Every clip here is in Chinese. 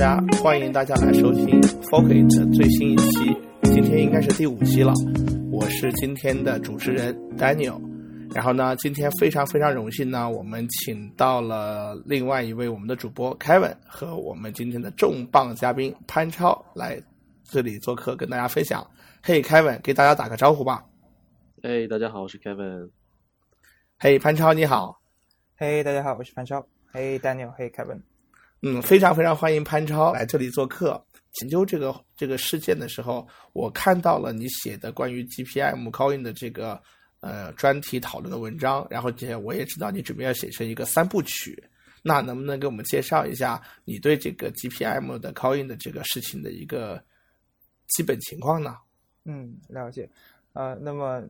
家，欢迎大家来收听 Focus 的最新一期，今天应该是第五期了。我是今天的主持人 Daniel，然后呢，今天非常非常荣幸呢，我们请到了另外一位我们的主播 Kevin 和我们今天的重磅嘉宾潘超来这里做客，跟大家分享。嘿，Kevin，给大家打个招呼吧。嘿，大家好，我是 Kevin。嘿，潘超，你好。嘿，大家好，我是潘超。嘿，Daniel。嘿，Kevin。嗯，非常非常欢迎潘超来这里做客。研究这个这个事件的时候，我看到了你写的关于 GPM calling 的这个呃专题讨论的文章，然后这我也知道你准备要写成一个三部曲。那能不能给我们介绍一下你对这个 GPM 的 calling 的这个事情的一个基本情况呢？嗯，了解。呃，那么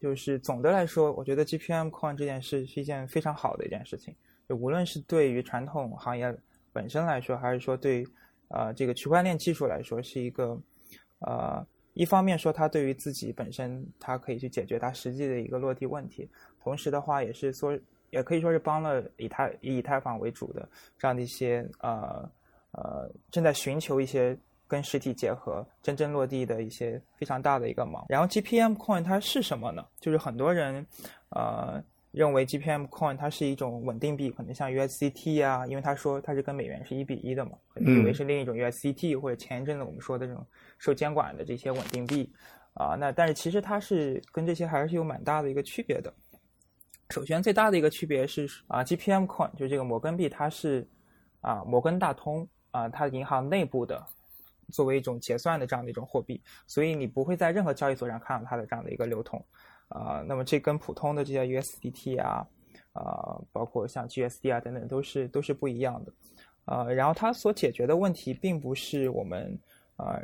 就是总的来说，我觉得 GPM calling 这件事是一件非常好的一件事情，就无论是对于传统行业。本身来说，还是说对，呃，这个区块链技术来说，是一个，呃，一方面说它对于自己本身，它可以去解决它实际的一个落地问题，同时的话，也是说，也可以说是帮了以太以以太坊为主的这样的一些，呃，呃，正在寻求一些跟实体结合、真正落地的一些非常大的一个忙。然后 GPM Coin 它是什么呢？就是很多人，呃。认为 GPM Coin 它是一种稳定币，可能像 USDT 啊，因为他说它是跟美元是一比一的嘛，可能以为是另一种 USDT 或者前一阵子我们说的这种受监管的这些稳定币啊。那但是其实它是跟这些还是有蛮大的一个区别的。首先最大的一个区别是啊，GPM Coin 就这个摩根币，它是啊摩根大通啊它银行内部的作为一种结算的这样的一种货币，所以你不会在任何交易所上看到它的这样的一个流通。啊，那么这跟普通的这些 USDT 啊，啊，包括像 GSD 啊等等，都是都是不一样的。呃，然后它所解决的问题，并不是我们啊，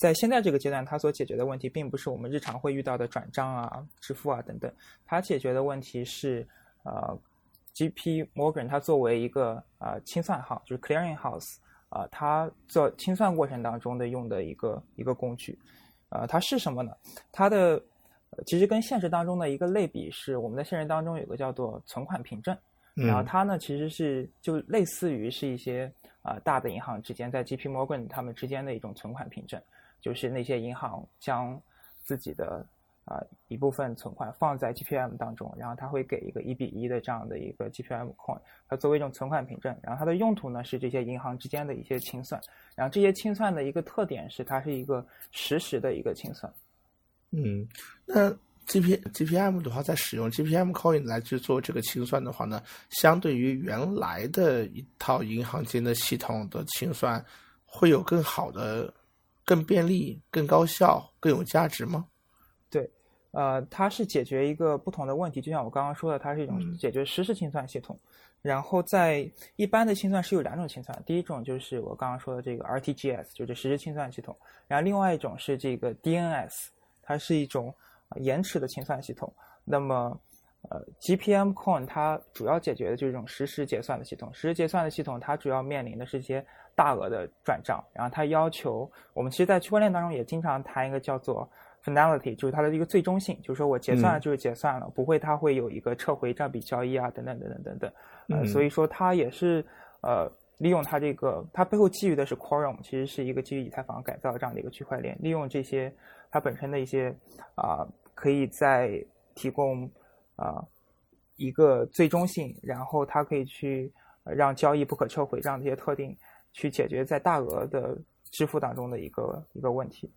在现在这个阶段，它所解决的问题，并不是我们日常会遇到的转账啊、支付啊等等。它解决的问题是，呃，GP Morgan 它作为一个啊清算行，就是 Clearing House 啊，它做清算过程当中的用的一个一个工具。呃，它是什么呢？它的其实跟现实当中的一个类比是，我们在现实当中有个叫做存款凭证，然后它呢其实是就类似于是一些啊大的银行之间在 GP Morgan 他们之间的一种存款凭证，就是那些银行将自己的啊一部分存款放在 GPM 当中，然后它会给一个一比一的这样的一个 GPM coin，它作为一种存款凭证，然后它的用途呢是这些银行之间的一些清算，然后这些清算的一个特点是它是一个实时的一个清算。嗯，那 G P G P M 的话，在使用 G P M Coin 来去做这个清算的话呢，相对于原来的一套银行间的系统的清算，会有更好的、更便利、更高效、更有价值吗？对，呃，它是解决一个不同的问题，就像我刚刚说的，它是一种解决实时清算系统。然后在一般的清算是有两种清算，第一种就是我刚刚说的这个 R T G S，就是实时清算系统，然后另外一种是这个 D N S。它是一种延迟的清算系统。那么，呃，GPM Coin 它主要解决的就是这种实时结算的系统。实时结算的系统，它主要面临的是一些大额的转账，然后它要求我们其实，在区块链当中也经常谈一个叫做 finality，就是它的一个最终性，就是说我结算了就是结算了，不会它会有一个撤回这笔交易啊，等等等等等等。呃，所以说它也是呃，利用它这个，它背后基于的是 Quorum，其实是一个基于以太坊改造这样的一个区块链，利用这些。它本身的一些啊，可以在提供啊一个最终性，然后它可以去让交易不可撤回这样的一些特定，去解决在大额的支付当中的一个一个问题。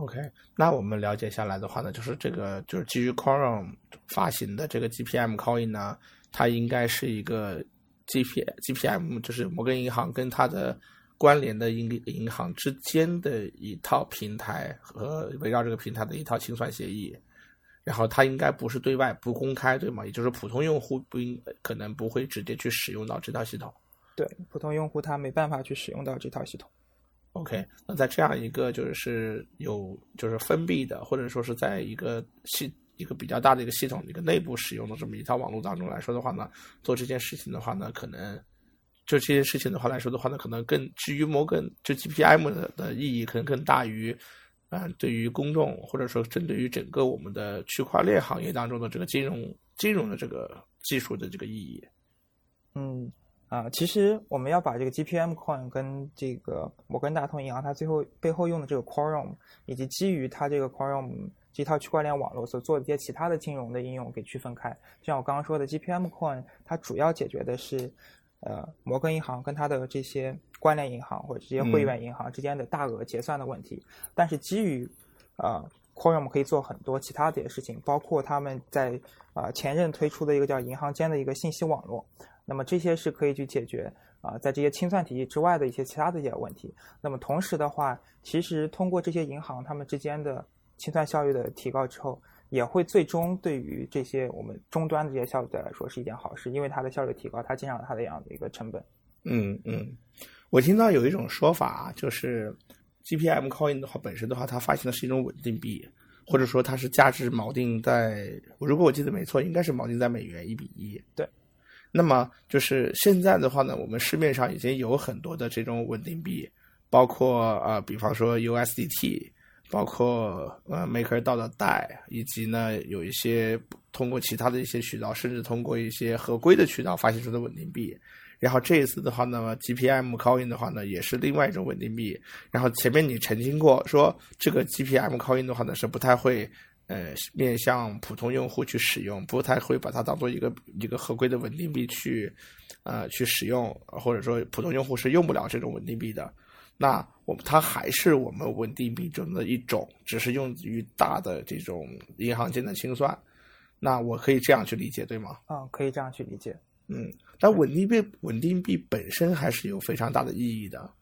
OK，那我们了解下来的话呢，就是这个就是基于 Quorum 发行的这个 GPM Coin 呢，它应该是一个 GP GPM，就是摩根银行跟它的。关联的银银行之间的一套平台和围绕这个平台的一套清算协议，然后它应该不是对外不公开，对吗？也就是普通用户不应可能不会直接去使用到这套系统。对，普通用户他没办法去使用到这套系统。OK，那在这样一个就是有就是封闭的，或者说是在一个系一个比较大的一个系统一个内部使用的这么一套网络当中来说的话呢，做这件事情的话呢，可能。就这件事情的话来说的话呢，可能更基于摩根就 GPM 的的意义可能更大于，嗯，对于公众或者说针对于整个我们的区块链行业当中的这个金融金融的这个技术的这个意义。嗯，啊，其实我们要把这个 GPM Coin 跟这个摩根大通银行它最后背后用的这个 Quorum，以及基于它这个 Quorum 这套区块链网络所做的一些其他的金融的应用给区分开。就像我刚刚说的 GPM Coin，它主要解决的是呃摩根银行跟它的这些关联银行或者这些会员银行之间的大额结算的问题。但是基于呃 Quorum 可以做很多其他的事情，包括他们在啊前任推出的一个叫银行间的一个信息网络。那么这些是可以去解决啊，在这些清算体系之外的一些其他的一些问题。那么同时的话，其实通过这些银行他们之间的清算效率的提高之后，也会最终对于这些我们终端的这些消费者来说是一件好事，因为它的效率提高，它减少了它的这样的一个成本。嗯嗯，我听到有一种说法，就是 GPM Coin 的话，本身的话，它发行的是一种稳定币，或者说它是价值锚定在，如果我记得没错，应该是锚定在美元一比一。对。那么就是现在的话呢，我们市面上已经有很多的这种稳定币，包括呃，比方说 USDT，包括呃 MakerDAO 的贷，以及呢有一些通过其他的一些渠道，甚至通过一些合规的渠道发行出的稳定币。然后这一次的话呢，GPM Coin 的话呢，也是另外一种稳定币。然后前面你澄清过说，这个 GPM Coin 的话呢是不太会。呃，面向普通用户去使用，不太会把它当做一个一个合规的稳定币去，呃，去使用，或者说普通用户是用不了这种稳定币的。那我们它还是我们稳定币中的一种，只是用于大的这种银行间的清算。那我可以这样去理解，对吗？嗯，可以这样去理解。嗯，但稳定币稳定币本身还是有非常大的意义的。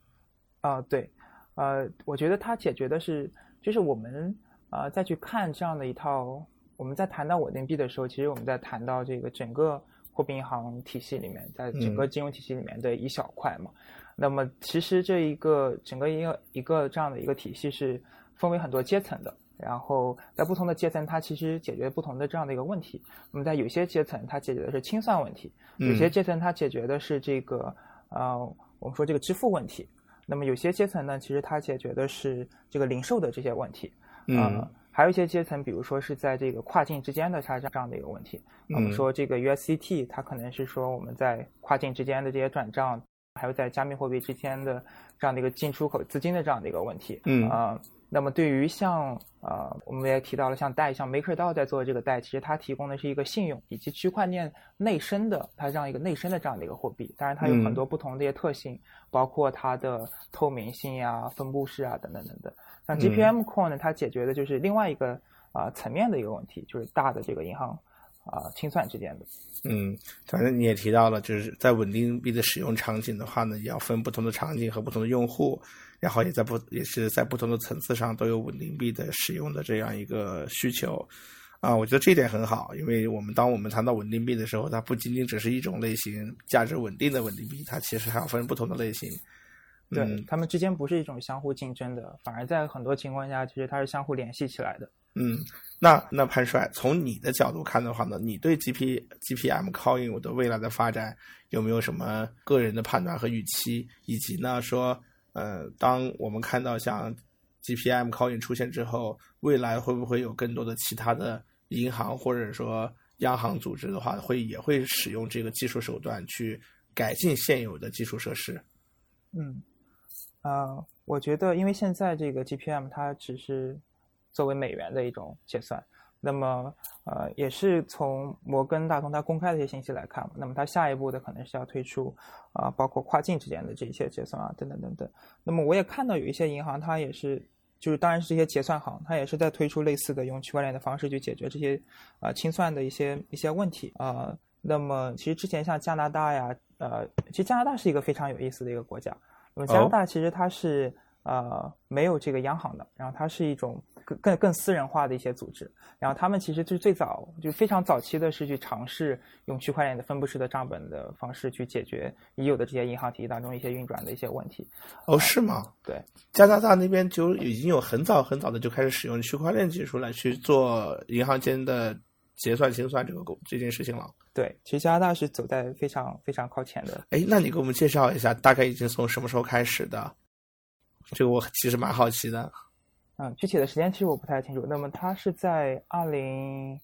啊，对，呃，我觉得它解决的是，就是我们。啊，再去看这样的一套，我们在谈到稳定币的时候，其实我们在谈到这个整个货币银行体系里面，在整个金融体系里面的一小块嘛。那么，其实这一个整个一个一个这样的一个体系是分为很多阶层的。然后，在不同的阶层，它其实解决不同的这样的一个问题。那么，在有些阶层，它解决的是清算问题；有些阶层，它解决的是这个呃，我们说这个支付问题。那么，有些阶层呢，其实它解决的是这个零售的这些问题。嗯，还有一些阶层，比如说是在这个跨境之间的它这样的一个问题。我们说这个 USDT，它可能是说我们在跨境之间的这些转账，还有在加密货币之间的这样的一个进出口资金的这样的一个问题。嗯啊。那么对于像呃，我们也提到了像贷，像 MakerDAO 在做的这个贷，其实它提供的是一个信用以及区块链内生的它这样一个内生的这样的一个货币。当然，它有很多不同的一些特性，包括它的透明性呀、分布式啊等等等等。像 GPM Coin 呢，它解决的就是另外一个啊层面的一个问题，就是大的这个银行啊清算之间的。嗯，反正你也提到了，就是在稳定币的使用场景的话呢，也要分不同的场景和不同的用户。然后也在不也是在不同的层次上都有稳定币的使用的这样一个需求，啊，我觉得这一点很好，因为我们当我们谈到稳定币的时候，它不仅仅只是一种类型价值稳定的稳定币，它其实还要分不同的类型。对，它们之间不是一种相互竞争的，反而在很多情况下，其实它是相互联系起来的。嗯，那那潘帅，从你的角度看的话呢，你对 G P G P M Coin 的未来的发展有没有什么个人的判断和预期？以及呢说？呃，当我们看到像 GPM Coin 出现之后，未来会不会有更多的其他的银行或者说央行组织的话，会也会使用这个技术手段去改进现有的基础设施？嗯，啊，我觉得，因为现在这个 GPM 它只是作为美元的一种结算。那么，呃，也是从摩根大通它公开的一些信息来看，那么它下一步的可能是要推出，啊，包括跨境之间的这些结算啊，等等等等。那么我也看到有一些银行，它也是，就是当然是这些结算行，它也是在推出类似的用区块链的方式去解决这些，啊，清算的一些一些问题啊。那么其实之前像加拿大呀，呃，其实加拿大是一个非常有意思的一个国家。那么加拿大其实它是。呃，没有这个央行的，然后它是一种更更更私人化的一些组织，然后他们其实就是最早就非常早期的是去尝试用区块链的分布式的账本的方式去解决已有的这些银行体系当中一些运转的一些问题。哦，是吗？对，加拿大那边就已经有很早很早的就开始使用区块链技术来去做银行间的结算清算这个这件事情了。对，其实加拿大是走在非常非常靠前的。哎，那你给我们介绍一下，大概已经从什么时候开始的？这个我其实蛮好奇的，嗯，具体的时间其实我不太清楚。那么他是在二零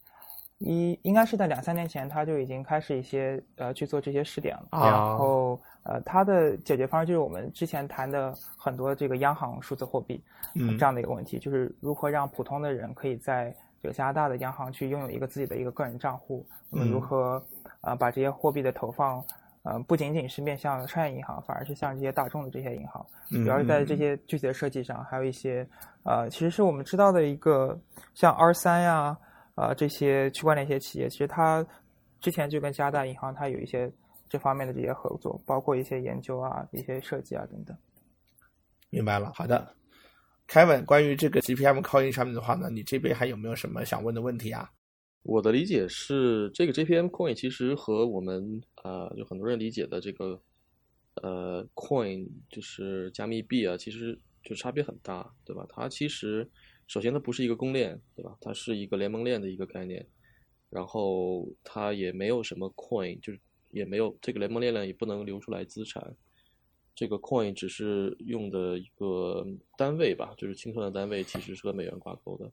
一应该是在两三年前，他就已经开始一些呃去做这些试点了。啊然后呃，他的解决方式就是我们之前谈的很多这个央行数字货币、嗯这样的一个问题，就是如何让普通的人可以在这个加拿大的央行去拥有一个自己的一个个人账户，那么如嗯何呃把这些货币的投放。呃，不仅仅是面向商业银行，反而是像这些大众的这些银行，嗯主要是在这些具体的设计上，还有一些呃，其实是我们知道的一个像 R 三呀，啊这些区块链一些企业，其实它之前就跟加拿大银行它有一些这方面的这些合作，包括一些研究啊、一些设计啊等等。明白了，好的。Kevin，关于这个 GPM coin 上面的话呢，你这边还有没有什么想问的问题啊？我的理解是，这个 JPM coin 其实和我们啊、呃，就很多人理解的这个呃 coin 就是加密币啊，其实就差别很大，对吧？它其实首先它不是一个公链，对吧？它是一个联盟链的一个概念，然后它也没有什么 coin，就是也没有这个联盟链链也不能流出来资产。这个 coin 只是用的一个单位吧，就是清算的单位，其实是和美元挂钩的，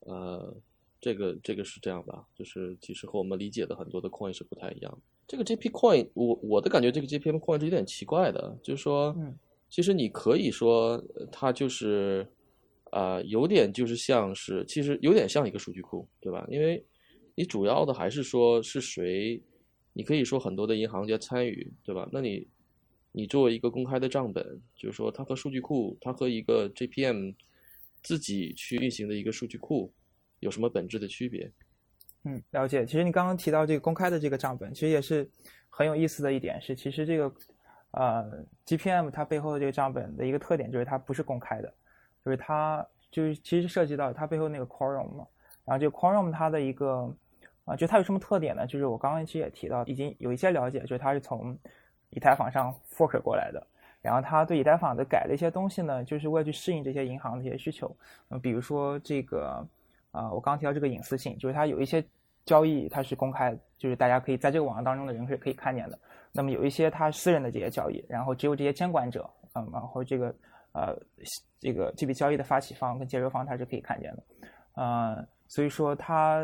呃。这个这个是这样的，就是其实和我们理解的很多的 coin 是不太一样。这个 JP coin，我我的感觉，这个 JPM coin 是有点奇怪的，就是说，嗯，其实你可以说它就是，啊、呃，有点就是像是，其实有点像一个数据库，对吧？因为你主要的还是说是谁，你可以说很多的银行家参与，对吧？那你你作为一个公开的账本，就是说它和数据库，它和一个 JPM 自己去运行的一个数据库。有什么本质的区别？嗯，了解。其实你刚刚提到这个公开的这个账本，其实也是很有意思的一点是，其实这个呃 GPM 它背后的这个账本的一个特点就是它不是公开的，就是它就是其实涉及到它背后那个 Quorum 嘛。然后这个 Quorum 它的一个啊、就它有什么特点呢？就是我刚刚其实也提到，已经有一些了解，就是它是从以太坊上 fork 过来的。然后它对以太坊的改的一些东西呢，就是为了去适应这些银行的一些需求。嗯，比如说这个。啊、我刚提到这个隐私性，就是它有一些交易它是公开，就是大家可以在这个网站当中的人是可以看见的。那么有一些它私人的这些交易，然后只有这些监管者，嗯，然后这个呃这个这笔交易的发起方跟接收方它是可以看见的。呃，所以说它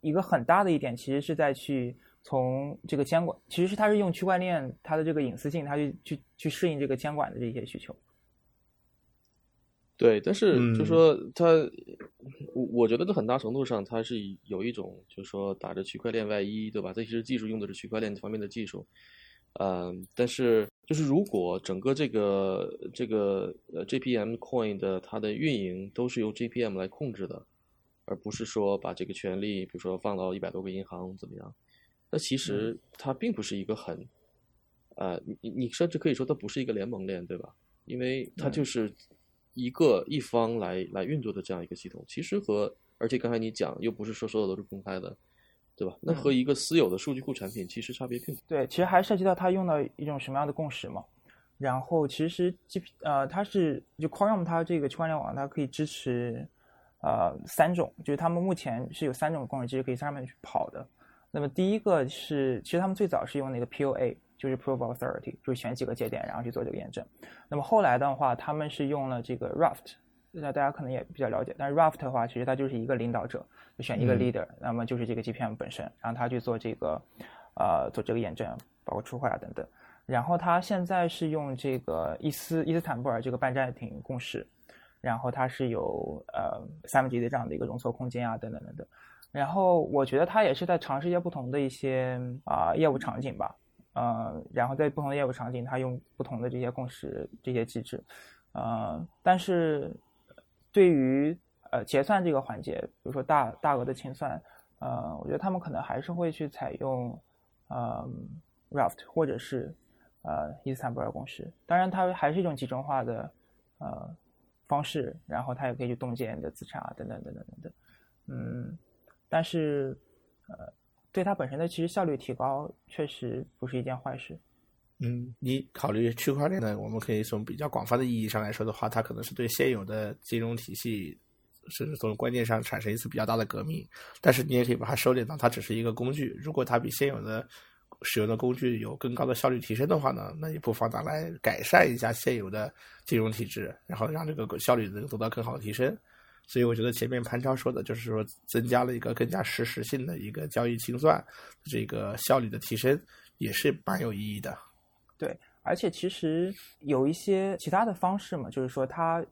一个很大的一点其实是在去从这个监管，其实是它是用区块链它的这个隐私性，它去去去适应这个监管的这些需求。对，但是嗯就说它，我我觉得在很大程度上，它是有一种就是说打着区块链外衣，对吧？这其实技术用的是区块链方面的技术，嗯，但是就是如果整个这个这个呃 JPM Coin 的它的运营都是由 JPM 来控制的，而不是说把这个权利，比如说放到一百多个银行怎么样？那其实它并不是一个很，呃，你你甚至可以说它不是一个联盟链，对吧？因为它就是。一个一方来来运作的这样一个系统，其实和而且刚才你讲又不是说所有都是公开的，对吧？那和一个私有的数据库产品其实差别并不对，其实还涉及到它用到一种什么样的共识嘛。然后其实 G 呃它是就 Quorum 它这个区块链网它可以支持呃三种，就是他们目前是有三种共识机制可以在上面去跑的。那么第一个是其实他们最早是用那个 POA。就是 Proof of Authority，就是选几个节点，然后去做这个验证。那么后来的话，他们是用了这个 Raft，那大家可能也比较了解。但是 Raft 的话，其实它就是一个领导者，就选一个 leader，、嗯、那么就是这个 GPM 本身，然后他去做这个呃做这个验证，包括出货啊等等。然后他现在是用这个伊斯伊斯坦布尔这个半暂停共识，然后它是有呃三分之一的这样的一个容错空间啊等等等等。然后我觉得他也是在尝试一些不同的一些啊、呃、业务场景吧。呃，然后在不同的业务场景，它用不同的这些共识、这些机制，呃，但是对于呃结算这个环节，比如说大大额的清算，呃，我觉得他们可能还是会去采用呃 Raft 或者是呃伊斯坦布尔公式。当然，它还是一种集中化的呃方式，然后它也可以去冻结你的资产啊，等等等等等等。嗯，但是呃。对它本身的其实效率提高，确实不是一件坏事。嗯，你考虑区块链呢？我们可以从比较广泛的意义上来说的话，它可能是对现有的金融体系，甚至从观念上产生一次比较大的革命。但是你也可以把它收敛到，它只是一个工具。如果它比现有的使用的工具有更高的效率提升的话呢，那也不妨拿来改善一下现有的金融体制，然后让这个效率能得到更好的提升。所以我觉得前面潘超说的就是说增加了一个更加实时性的一个交易清算，这个效率的提升也是蛮有意义的。对，而且其实有一些其他的方式嘛，就是说它，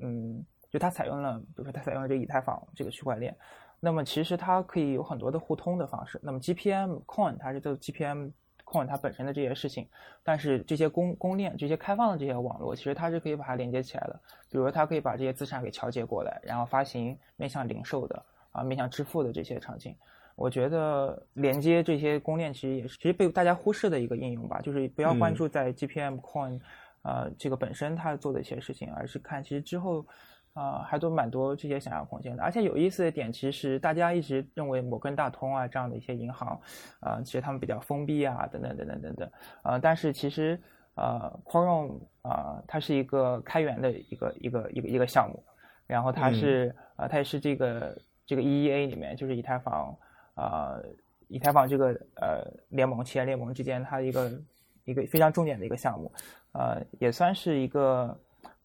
嗯，就它采用了，比如说它采用了这个以太坊这个区块链，那么其实它可以有很多的互通的方式。那么 GPM Coin 它是做 GPM。控制它本身的这些事情，但是这些公公链、这些开放的这些网络，其实它是可以把它连接起来的。比如说它可以把这些资产给调节过来，然后发行面向零售的啊、面向支付的这些场景。我觉得连接这些公链其实也是其实被大家忽视的一个应用吧，就是不要关注在 GPM Coin 呃这个本身它做的一些事情，而是看其实之后。啊，还都蛮多这些想象空间的。而且有意思的点，其实大家一直认为摩根大通啊这样的一些银行，啊，其实他们比较封闭啊，等等等等等等。啊，但是其实，呃，Quorum 啊，它是一个开源的一个一个一个一个项目，然后它是啊，它也是这个这个 EEA 里面，就是以太坊啊，以太坊这个呃联盟企业联盟之间，它一个一个非常重点的一个项目，呃，也算是一个。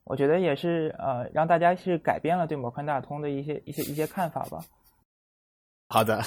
我觉得也是，呃，让大家是改变了对摩根大通的一些一些一些看法吧。好的，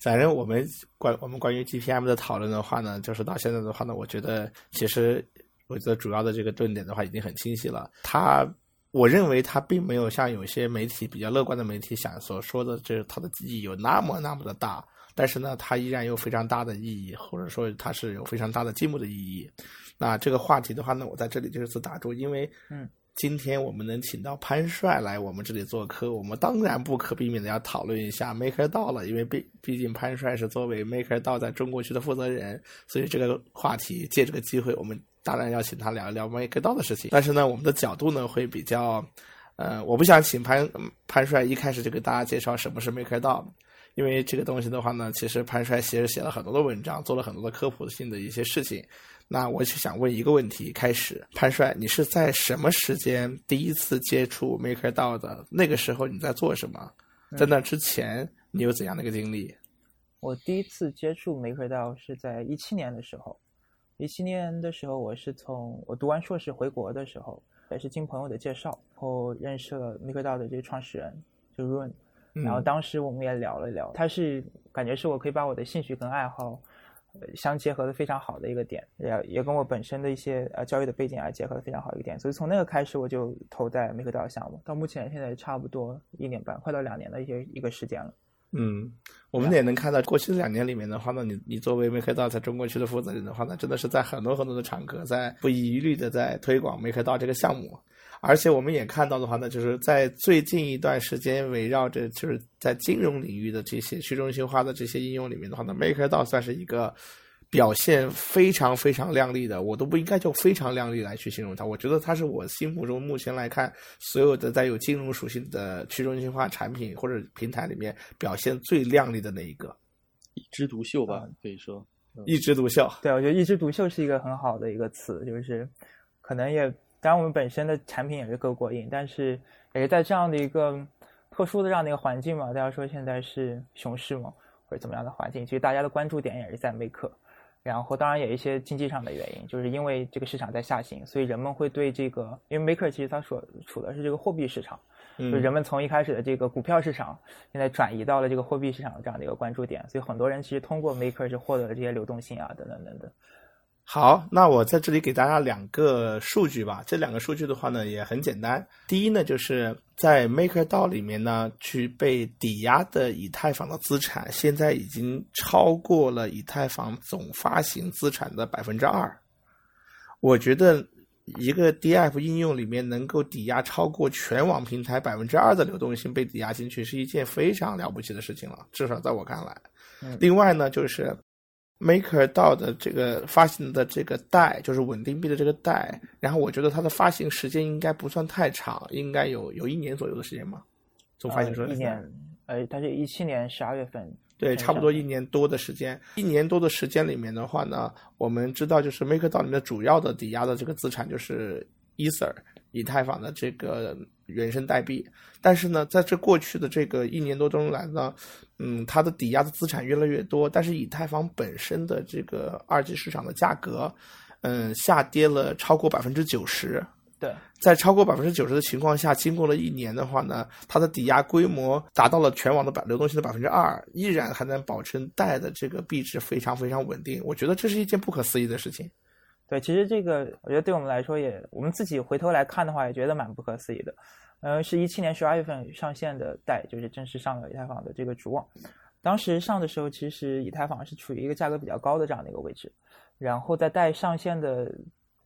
反正我们关我们关于 GPM 的讨论的话呢，就是到现在的话呢，我觉得其实我觉得主要的这个论点的话已经很清晰了。它，我认为它并没有像有些媒体比较乐观的媒体想所说的，就是它的意义有那么那么的大。但是呢，它依然有非常大的意义，或者说它是有非常大的进步的意义。那这个话题的话呢，我在这里就是打住，因为嗯。今天我们能请到潘帅来我们这里做客，我们当然不可避免的要讨论一下 MakerDAO 了，因为毕毕竟潘帅是作为 MakerDAO 在中国区的负责人，所以这个话题借这个机会，我们当然要请他聊一聊 MakerDAO 的事情。但是呢，我们的角度呢会比较，呃，我不想请潘潘帅一开始就给大家介绍什么是 MakerDAO。因为这个东西的话呢，其实潘帅其实写了很多的文章，做了很多的科普性的一些事情。那我就想问一个问题：开始，潘帅，你是在什么时间第一次接触 MakerDAO 的？那个时候你在做什么？在那之前你有怎样的一个经历？我第一次接触 MakerDAO 是在一七年的时候。一七年的时候，我是从我读完硕士回国的时候，也是经朋友的介绍，然后认识了 MakerDAO 的这个创始人，就 Run。然后当时我们也聊了聊，他是感觉是我可以把我的兴趣跟爱好相结合的非常好的一个点，也也跟我本身的一些呃教育的背景啊结合的非常好一个点，所以从那个开始我就投在 MakerDAO 项目，到目前现在差不多一年半，快到两年的一些一个时间了。嗯，我们也能看到过去两年里面的话呢，你你作为 MakerDAO 在中国区的负责人的话呢，真的是在很多很多的场合在不遗余力的在推广 MakerDAO 这个项目。而且我们也看到的话呢，就是在最近一段时间，围绕着就是在金融领域的这些去中心化的这些应用里面的话呢，MakerDAO 算是一个表现非常非常亮丽的，我都不应该叫非常亮丽来去形容它。我觉得它是我心目中目前来看，所有的带有金融属性的去中心化产品或者平台里面表现最亮丽的那一个，一枝独秀吧，可以说一枝独秀。对，我觉得一枝独秀是一个很好的一个词，就是可能也。当然，我们本身的产品也是够过硬，但是也是在这样的一个特殊的这样的一个环境嘛。大家说现在是熊市嘛，或者怎么样的环境，其实大家的关注点也是在 Maker。然后，当然也一些经济上的原因，就是因为这个市场在下行，所以人们会对这个，因为 Maker 其实它所处的是这个货币市场，就人们从一开始的这个股票市场，现在转移到了这个货币市场的这样的一个关注点，所以很多人其实通过 Maker 是获得了这些流动性啊，等等等等。好，那我在这里给大家两个数据吧。这两个数据的话呢，也很简单。第一呢，就是在 MakerDAO 里面呢，去被抵押的以太坊的资产，现在已经超过了以太坊总发行资产的百分之二。我觉得一个 DF 应用里面能够抵押超过全网平台百分之二的流动性被抵押进去，是一件非常了不起的事情了。至少在我看来。另外呢，就是。MakerDAO 的这个发行的这个贷，就是稳定币的这个贷，然后我觉得它的发行时间应该不算太长，应该有有一年左右的时间嘛。从发行出来一年，呃，它是一七年十二月份。对，差不多一年多的时间。一年多的时间里面的话呢，我们知道就是 MakerDAO 里面主要的抵押的这个资产就是 Ether，以太坊的这个。原生代币，但是呢，在这过去的这个一年多中来呢，嗯，它的抵押的资产越来越多，但是以太坊本身的这个二级市场的价格，嗯，下跌了超过百分之九十，对，在超过百分之九十的情况下，经过了一年的话呢，它的抵押规模达到了全网的百流动性的百分之二，依然还能保证贷的这个币值非常非常稳定。我觉得这是一件不可思议的事情。对，其实这个我觉得对我们来说也，我们自己回头来看的话，也觉得蛮不可思议的。呃，是一七年十二月份上线的贷，就是正式上了以太坊的这个主网。当时上的时候，其实以太坊是处于一个价格比较高的这样的一个位置，然后在贷上线的。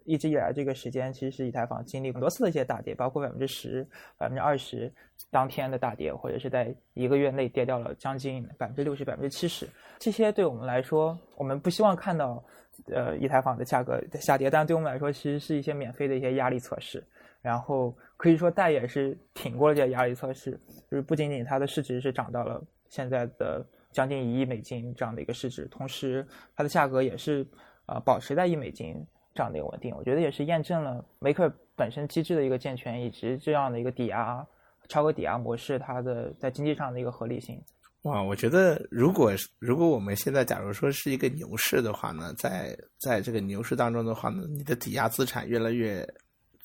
一直以来，这个时间其实以太坊经历很多次的一些大跌，包括百分之十、百分之二十当天的大跌，或者是在一个月内跌掉了将近百分之六十、百分之七十。这些对我们来说，我们不希望看到，呃，以太坊的价格下跌，但对我们来说，其实是一些免费的一些压力测试。然后可以说，贷也是挺过了这些压力测试，就是不仅仅它的市值是涨到了现在的将近一亿美金这样的一个市值，同时它的价格也是呃保持在一美金。这样的一个稳定，我觉得也是验证了 Maker 本身机制的一个健全，以及这样的一个抵押超额抵押模式它的在经济上的一个合理性。哇，我觉得如果如果我们现在假如说是一个牛市的话呢，在在这个牛市当中的话呢，你的抵押资产越来越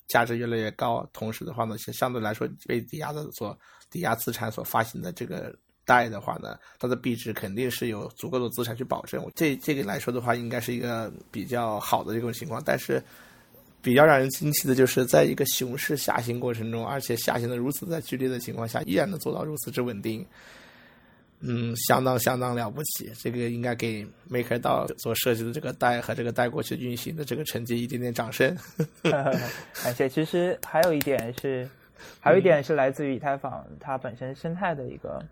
价值越来越高，同时的话呢，相相对来说被抵押的所抵押资产所发行的这个。贷的话呢，它的币值肯定是有足够的资产去保证。这这个来说的话，应该是一个比较好的这种情况。但是，比较让人惊奇的就是，在一个熊市下行过程中，而且下行的如此在剧烈的情况下，依然能做到如此之稳定，嗯，相当相当了不起。这个应该给 Maker 道所设计的这个带和这个带过去运行的这个成绩一点点掌声。感谢。其实还有一点是，还有一点是来自于以太坊它本身生态的一个。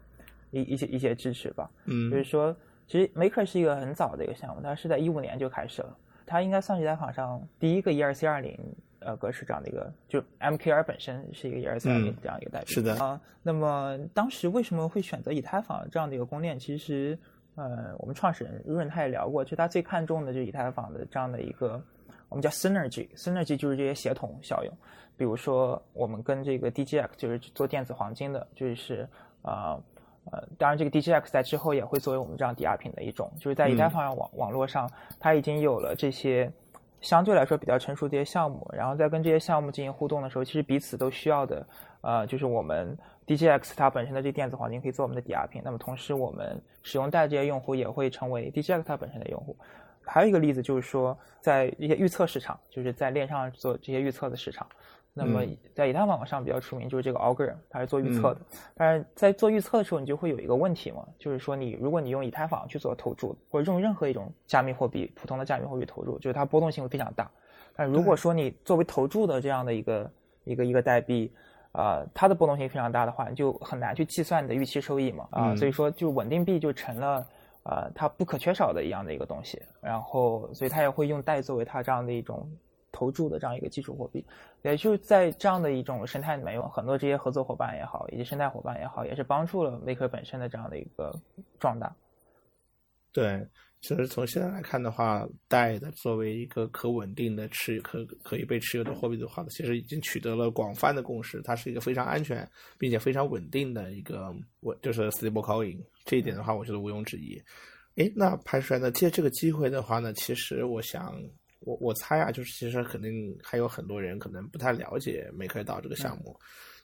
一一些一些支持吧，嗯，就是说，其实 Maker 是一个很早的一个项目，它是在一五年就开始了，它应该算是在坊上第一个 ERC 二零呃格式这样的一个，就 MKR 本身是一个 ERC 二零这样一个代币，是的啊。那么当时为什么会选择以太坊这样的一个公链？其实，呃，我们创始人润他也聊过，就他最看重的就是以太坊的这样的一个我们叫 Synergy，Synergy 就是这些协同效应，比如说我们跟这个 DGX 就是做电子黄金的，就是啊。呃，当然，这个 DGX 在之后也会作为我们这样抵押品的一种，就是在以太坊网网络上，它已经有了这些相对来说比较成熟的一些项目，然后在跟这些项目进行互动的时候，其实彼此都需要的，呃，就是我们 D J X 它本身的这电子黄金可以做我们的抵押品，那么同时我们使用贷这些用户也会成为 D J X 它本身的用户。还有一个例子就是说，在一些预测市场，就是在链上做这些预测的市场。那么在以太坊上比较出名就是这个 Augur，它是做预测的。但是在做预测的时候，你就会有一个问题嘛，就是说你如果你用以太坊去做投注，或者用任何一种加密货币，普通的加密货币投注，就是它波动性会非常大。但如果说你作为投注的这样的一个一个一个代币，啊，它的波动性非常大的话，你就很难去计算你的预期收益嘛。啊，所以说就稳定币就成了啊它不可缺少的一样的一个东西。然后，所以它也会用代作为它这样的一种。投注的这样一个基础货币，也就是在这样的一种生态里面，有很多这些合作伙伴也好，以及生态伙伴也好，也是帮助了 Maker 本身的这样的一个壮大。对，其实从现在来看的话，代的作为一个可稳定的持可可以被持有的货币的话呢，其实已经取得了广泛的共识，它是一个非常安全并且非常稳定的一个稳，就是 stable coin。这一点的话，我觉得毋庸置疑。诶，那潘帅呢？借这个机会的话呢，其实我想。我我猜啊，就是其实肯定还有很多人可能不太了解 MakerDAO 这个项目，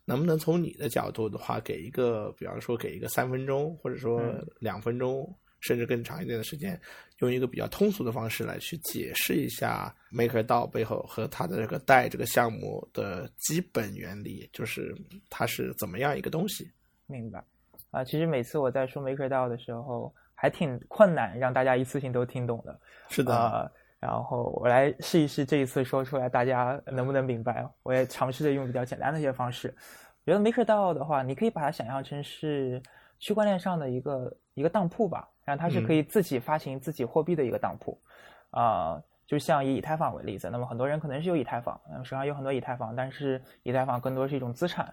能不能从你的角度的话，给一个，比方说给一个三分钟，或者说两分钟，甚至更长一点的时间，用一个比较通俗的方式来去解释一下 MakerDAO 背后和它的这个带这个项目的基本原理，就是它是怎么样一个东西？明白啊，其实每次我在说 MakerDAO 的时候，还挺困难让大家一次性都听懂的。是的。然后我来试一试，这一次说出来大家能不能明白？我也尝试着用比较简单的一些方式。觉得 MakerDAO 的话，你可以把它想象成是区块链上的一个一个当铺吧，然后它是可以自己发行自己货币的一个当铺。啊，就像以以太坊为例子，那么很多人可能是有以太坊，手上有很多以太坊，但是以太坊更多是一种资产。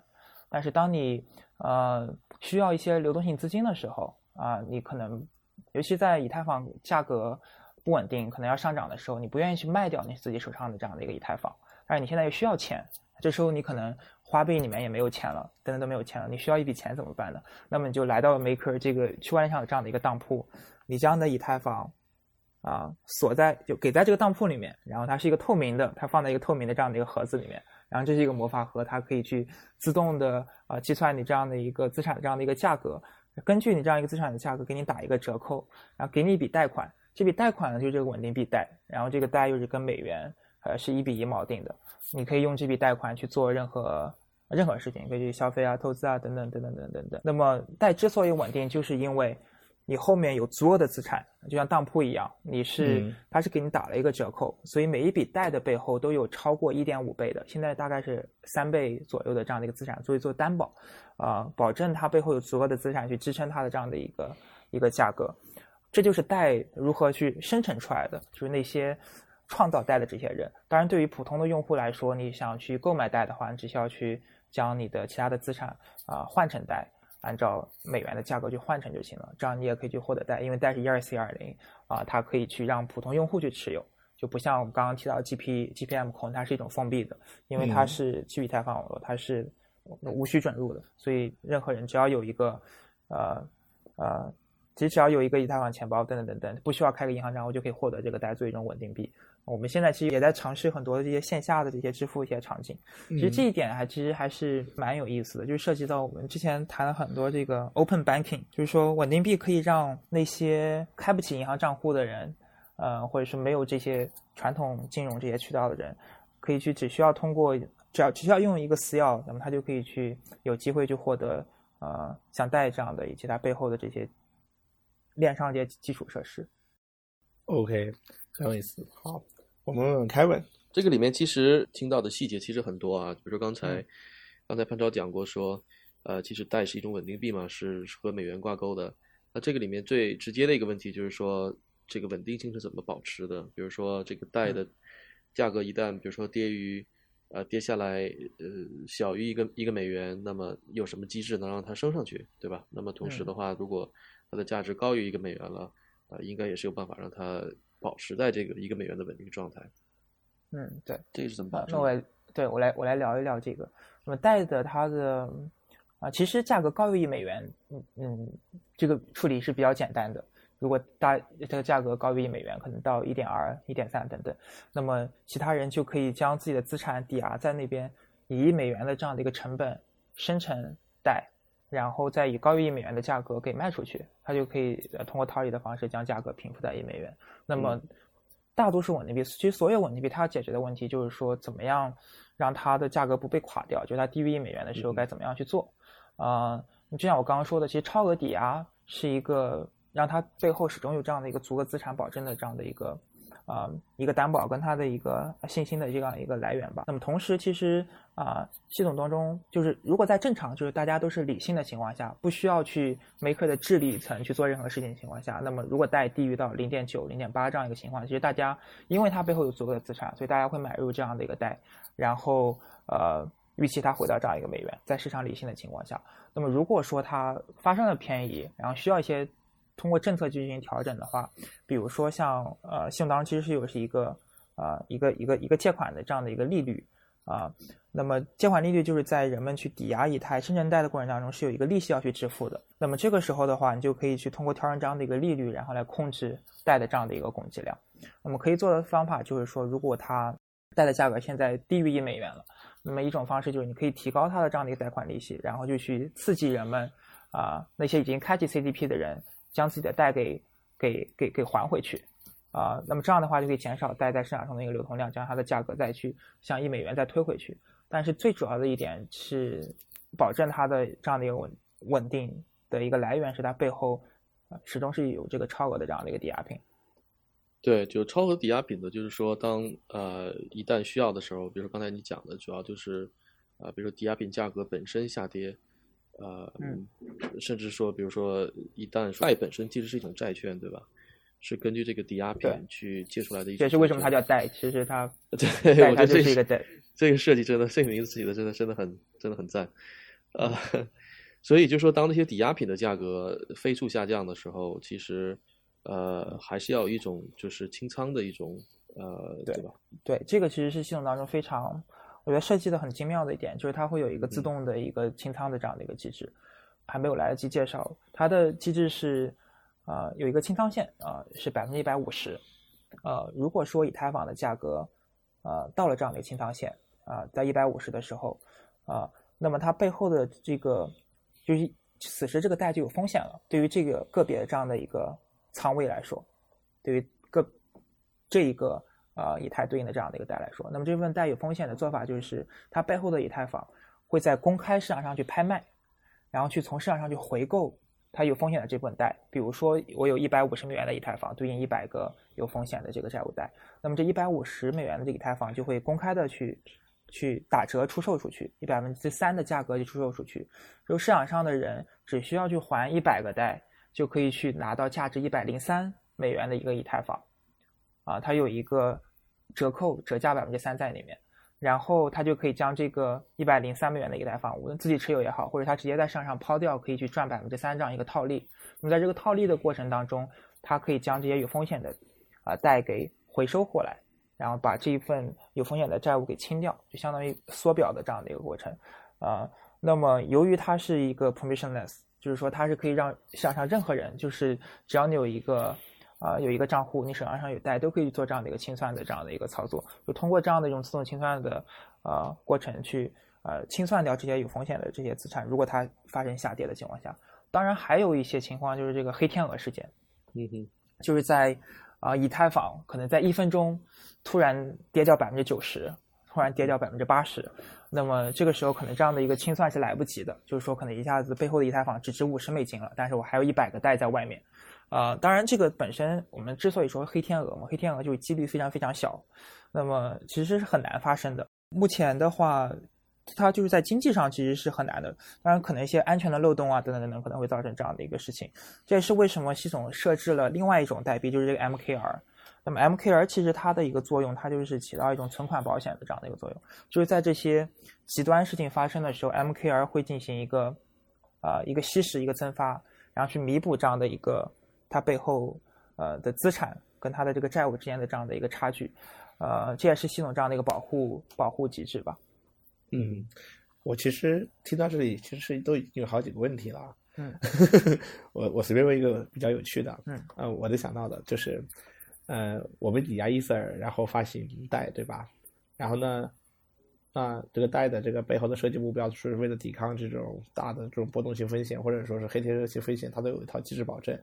但是当你呃需要一些流动性资金的时候啊，你可能尤其在以太坊价格。不稳定，可能要上涨的时候，你不愿意去卖掉你自己手上的这样的一个以太坊，但是你现在又需要钱，这时候你可能花呗里面也没有钱了，等等都没有钱了，你需要一笔钱怎么办呢？那么你就来到了 Maker 这个区块链上的这样的一个当铺，你将的以太坊啊锁在就给在这个当铺里面，然后它是一个透明的，它放在一个透明的这样的一个盒子里面，然后这是一个魔法盒，它可以去自动的啊计算你这样的一个资产这样的一个价格，根据你这样一个资产的价格给你打一个折扣，然后给你一笔贷款，这笔贷款呢就是这个稳定币贷，然后这个贷又是跟美元呃是一比一锚定的，你可以用这笔贷款去做任何任何事情，可以去消费啊、投资啊等等等等等等等。那么贷之所以稳定，就是因为你后面有足够的资产，就像当铺一样，你是、嗯它是给你打了一个折扣，所以每一笔贷的背后都有超过一点五倍的，现在大概是三倍左右的这样的一个资产作为做担保，啊、保证它背后有足够的资产去支撑它的这样的一个一个价格。这就是贷如何去生成出来的，就是那些创造贷的这些人。当然，对于普通的用户来说，你想去购买贷的话，你只需要去将你的其他的资产啊、换成贷，按照美元的价格去换成就行了。这样你也可以去获得贷，因为贷是 ERC 二零啊，它可以去让普通用户去持有，就不像我们刚刚提到的 GP GPM 空，它是一种封闭的，因为它嗯是基于以太坊网络，它是无需准入的，所以任何人只要有一个呃呃，其实只要有一个以太坊钱包等等等等，不需要开个银行账户就可以获得这个大家做一种稳定币。我们现在其实也在尝试很多的这些线下的这些支付一些场景，其实这一点还其实还是蛮有意思的，就是涉及到我们之前谈了很多这个 open banking，就是说稳定币可以让那些开不起银行账户的人，呃，或者是没有这些传统金融这些渠道的人，可以去只需要通过只要只需要用一个私钥，那么他就可以去有机会去获得呃像贷这样的以及它背后的这些链上这些基础设施。OK，很有意思。好，我们问问 Kevin。这个里面其实听到的细节其实很多啊，比如说刚才、嗯刚才潘超讲过说，呃，其实贷是一种稳定币嘛，是是和美元挂钩的。那这个里面最直接的一个问题就是说，这个稳定性是怎么保持的？比如说这个贷的价格一旦比如说跌于呃跌下来呃小于一个一个美元，那么有什么机制能让它升上去，对吧？那么同时的话，如果它的价值高于一个美元了，呃，应该也是有办法让它保持在这个一个美元的稳定状态。嗯，对。这个是怎么保证的？那我来对我来我来聊一聊这个。那么贷的它的啊，其实价格高于一美元，嗯嗯，这个处理是比较简单的。如果大这个价格高于一美元，可能到一点二、一点三等等，那么其他人就可以将自己的资产抵押在那边，以一美元的这样的一个成本生成贷，然后再以高于一美元的价格给卖出去，它就可以呃通过套利的方式将价格平复在一美元。那么大多数稳定币，其实所有稳定币它要解决的问题就是说，怎么样让它的价格不被垮掉，就是它低于一美元的时候该怎么样去做。啊、就像我刚刚说的，其实超额抵押是一个让它背后始终有这样的一个足额资产保证的这样的一个啊、一个担保跟它的一个信心的这样一个来源吧。那么同时，其实啊、系统当中就是如果在正常就是大家都是理性的情况下，不需要去 maker 的智力层去做任何事情的情况下，那么如果贷低于到零点九、零点八这样一个情况，其实大家因为它背后有足够的资产，所以大家会买入这样的一个贷，然后呃预期它回到这样一个美元，在市场理性的情况下，那么如果说它发生了偏移，然后需要一些通过政策去进行调整的话，比如说像呃信用当中其实是有是一个呃一个一个一个借款的这样的一个利率啊、那么借款利率就是在人们去抵押以太生成贷的过程当中是有一个利息要去支付的。那么这个时候的话，你就可以去通过调整这样的一个利率，然后来控制贷的这样的一个供给量。那么可以做的方法就是说，如果它贷的价格现在低于一美元了，那么一种方式就是你可以提高它的这样的一个贷款利息，然后就去刺激人们啊、那些已经开启 CDP 的人将自己的贷给给给给还回去。啊、那么这样的话就可以减少贷在市场上的一个流通量，将它的价格再去向一美元再推回去。但是最主要的一点是保证它的这样的一个稳稳定的一个来源是它背后始终是有这个超额的这样的一个抵押品。对，就超额抵押品的，就是说当呃一旦需要的时候，比如说刚才你讲的，主要就是啊、比如说抵押品价格本身下跌，呃，嗯甚至说，比如说一旦贷本身其实是一种债券，对吧？是根据这个抵押品去借出来的一种。这是为什么它叫债，其实它对，它我觉得这就是一个贷。这个设计真的，这个名字起的真的真的很真的很赞，呃，所以就说当那些抵押品的价格飞速下降的时候，其实呃还是要有一种就是清仓的一种呃对对吧？对，这个其实是系统当中非常，我觉得设计的很精妙的一点，就是它会有一个嗯。自动的一个清仓的这样的一个机制，还没有来得及介绍，它的机制是，呃，有一个清仓线啊、是百分之一百五十，呃，如果说以太坊的价格，呃，到了这样的一个清仓线，啊，在一百五十的时候啊，那么它背后的这个就是此时这个带就有风险了。对于这个个别这样的一个仓位来说，对于个这一个呃以太对应的这样的一个贷来说，那么这部分带有风险的做法就是它背后的以太坊会在公开市场上去拍卖，然后去从市场上去回购。它有风险的这部分贷，比如说我有一百五十美元的以太坊，对应一百个有风险的这个债务贷，那么这一百五十美元的以太坊就会公开的去去打折出售出去，以百分之三的价格去出售出去，就市场上的人只需要去还一百个贷，就可以去拿到价值一百零三美元的一个以太坊，啊，它有一个折扣折价百分之三在里面。然后他就可以将这个一百零三美元的一个贷方，无论自己持有也好，或者他直接在市场上抛掉，可以去赚百分之三这样一个套利。那么在这个套利的过程当中，他可以将这些有风险的啊贷给回收过来，然后把这一份有风险的债务给清掉，就相当于缩表的这样的一个过程。啊，那么由于它是一个 permissionless，就是说它是可以让市场上任何人，就是只要你有一个。啊，有一个账户，你手上上有贷，都可以做这样的一个清算的这样的一个操作，就通过这样的一种自动清算的呃过程去呃清算掉这些有风险的这些资产。如果它发生下跌的情况下，当然还有一些情况就是这个黑天鹅事件，嗯哼，就是在啊以太坊可能在一分钟突然跌掉百分之九十，突然跌掉百分之八十，那么这个时候可能这样的一个清算是来不及的，就是说可能一下子背后的以太坊只值五十美金了，但是我还有一百个贷在外面。啊，当然，这个本身我们之所以说黑天鹅嘛，黑天鹅就是几率非常非常小，那么其实是很难发生的。目前的话，它就是在经济上其实是很难的。当然，可能一些安全的漏洞啊，等等等等，可能会造成这样的一个事情。这也是为什么系统设置了另外一种代币，就是这个 MKR。那么 MKR 其实它的一个作用，它就是起到一种存款保险的这样的一个作用，就是在这些极端事情发生的时候，MKR 会进行一个啊一个稀释、一个增发，然后去弥补这样的一个。它背后呃的资产跟它的这个债务之间的这样的一个差距，呃，这也是系统这样的一个保护保护机制吧。嗯，我其实听到这里，其实都已经有好几个问题了。嗯，我我随便问一个比较有趣的。嗯，呃，我能想到的就是，呃，我们抵押 ether，然后发行贷，对吧？然后呢，啊，这个贷的这个背后的设计目标是为了抵抗这种大的这种波动性风险，或者说是黑天鹅性风险，它都有一套机制保证。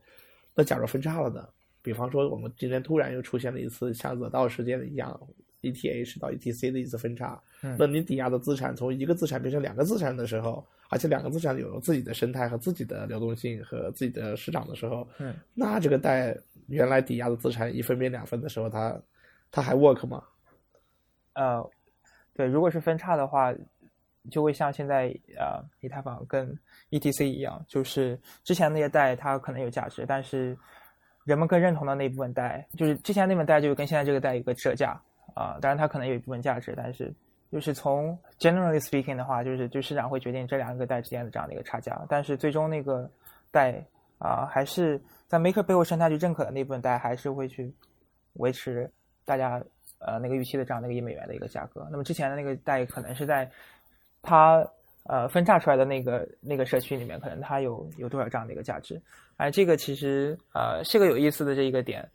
那假如分叉了呢？比方说，我们今天突然又出现了一次像惹道事件的一样，ETH 到 ETC 的一次分叉，那你抵押的资产从一个资产变成两个资产的时候，而且两个资产有了自己的生态和自己的流动性和自己的市场的时候，嗯，那这个贷原来抵押的资产一分变两分的时候，它它还 work 吗？呃，对，如果是分叉的话。就会像现在呃，以太坊跟 ETC 一样，就是之前那些贷它可能有价值，但是人们更认同的那部分贷，就是之前那份贷就跟现在这个贷一个折价啊，当然它可能有一部分价值，但是就是从 generally speaking 的话，就是就市场会决定这两个贷之间的这样的一个差价，但是最终那个贷啊，还是在 Maker 背后生态去认可的那部分贷，还是会去维持大家呃那个预期的这样的一个一美元的一个价格。那么之前的那个贷可能是在它呃分叉出来的那个那个社区里面，可能它有有多少这样的一个价值？哎，这个其实呃是个有意思的这一个点。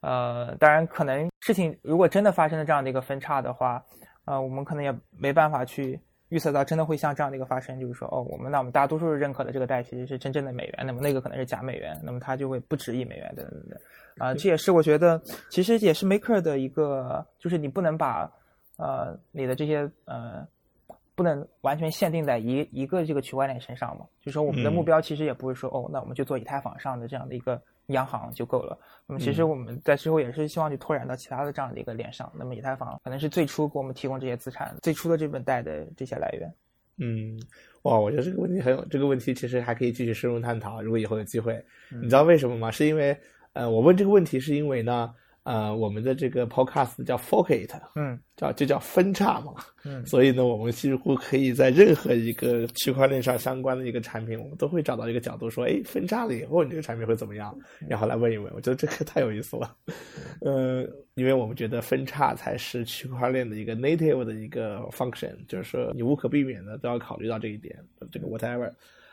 呃，当然可能事情如果真的发生了这样的一个分叉的话，呃，我们可能也没办法去预测到真的会像这样的一个发生，就是说哦，我们那我们大多数认可的这个贷其实是真正的美元，那么那个可能是假美元，那么它就会不值一美元等等等。啊，这也是我觉得其实也是 Maker 的一个，就是你不能把呃你的这些呃。不能完全限定在一一个这个区块链身上嘛？就是说，我们的目标其实也不是说，哦，那我们就做以太坊上的这样的一个央行就够了。那么，其实我们在之后也是希望去拓展到其他的这样的一个链上。那么，以太坊可能是最初给我们提供这些资产、最初的这本贷的这些来源。嗯，哇，我觉得这个问题很有，这个问题其实还可以继续深入探讨。如果以后有机会，你知道为什么吗？是因为，呃，我问这个问题是因为呢。呃，我们的这个 podcast 叫 Fork It，嗯，叫就叫分叉嘛，嗯，所以呢，我们几乎可以在任何一个区块链上相关的一个产品，我们都会找到一个角度说，哎，分叉了以后，你这个产品会怎么样？然后来问一问，我觉得这个太有意思了，呃，因为我们觉得分叉才是区块链的一个 native 的一个 function，就是说你无可避免的都要考虑到这一点，这个 whatever，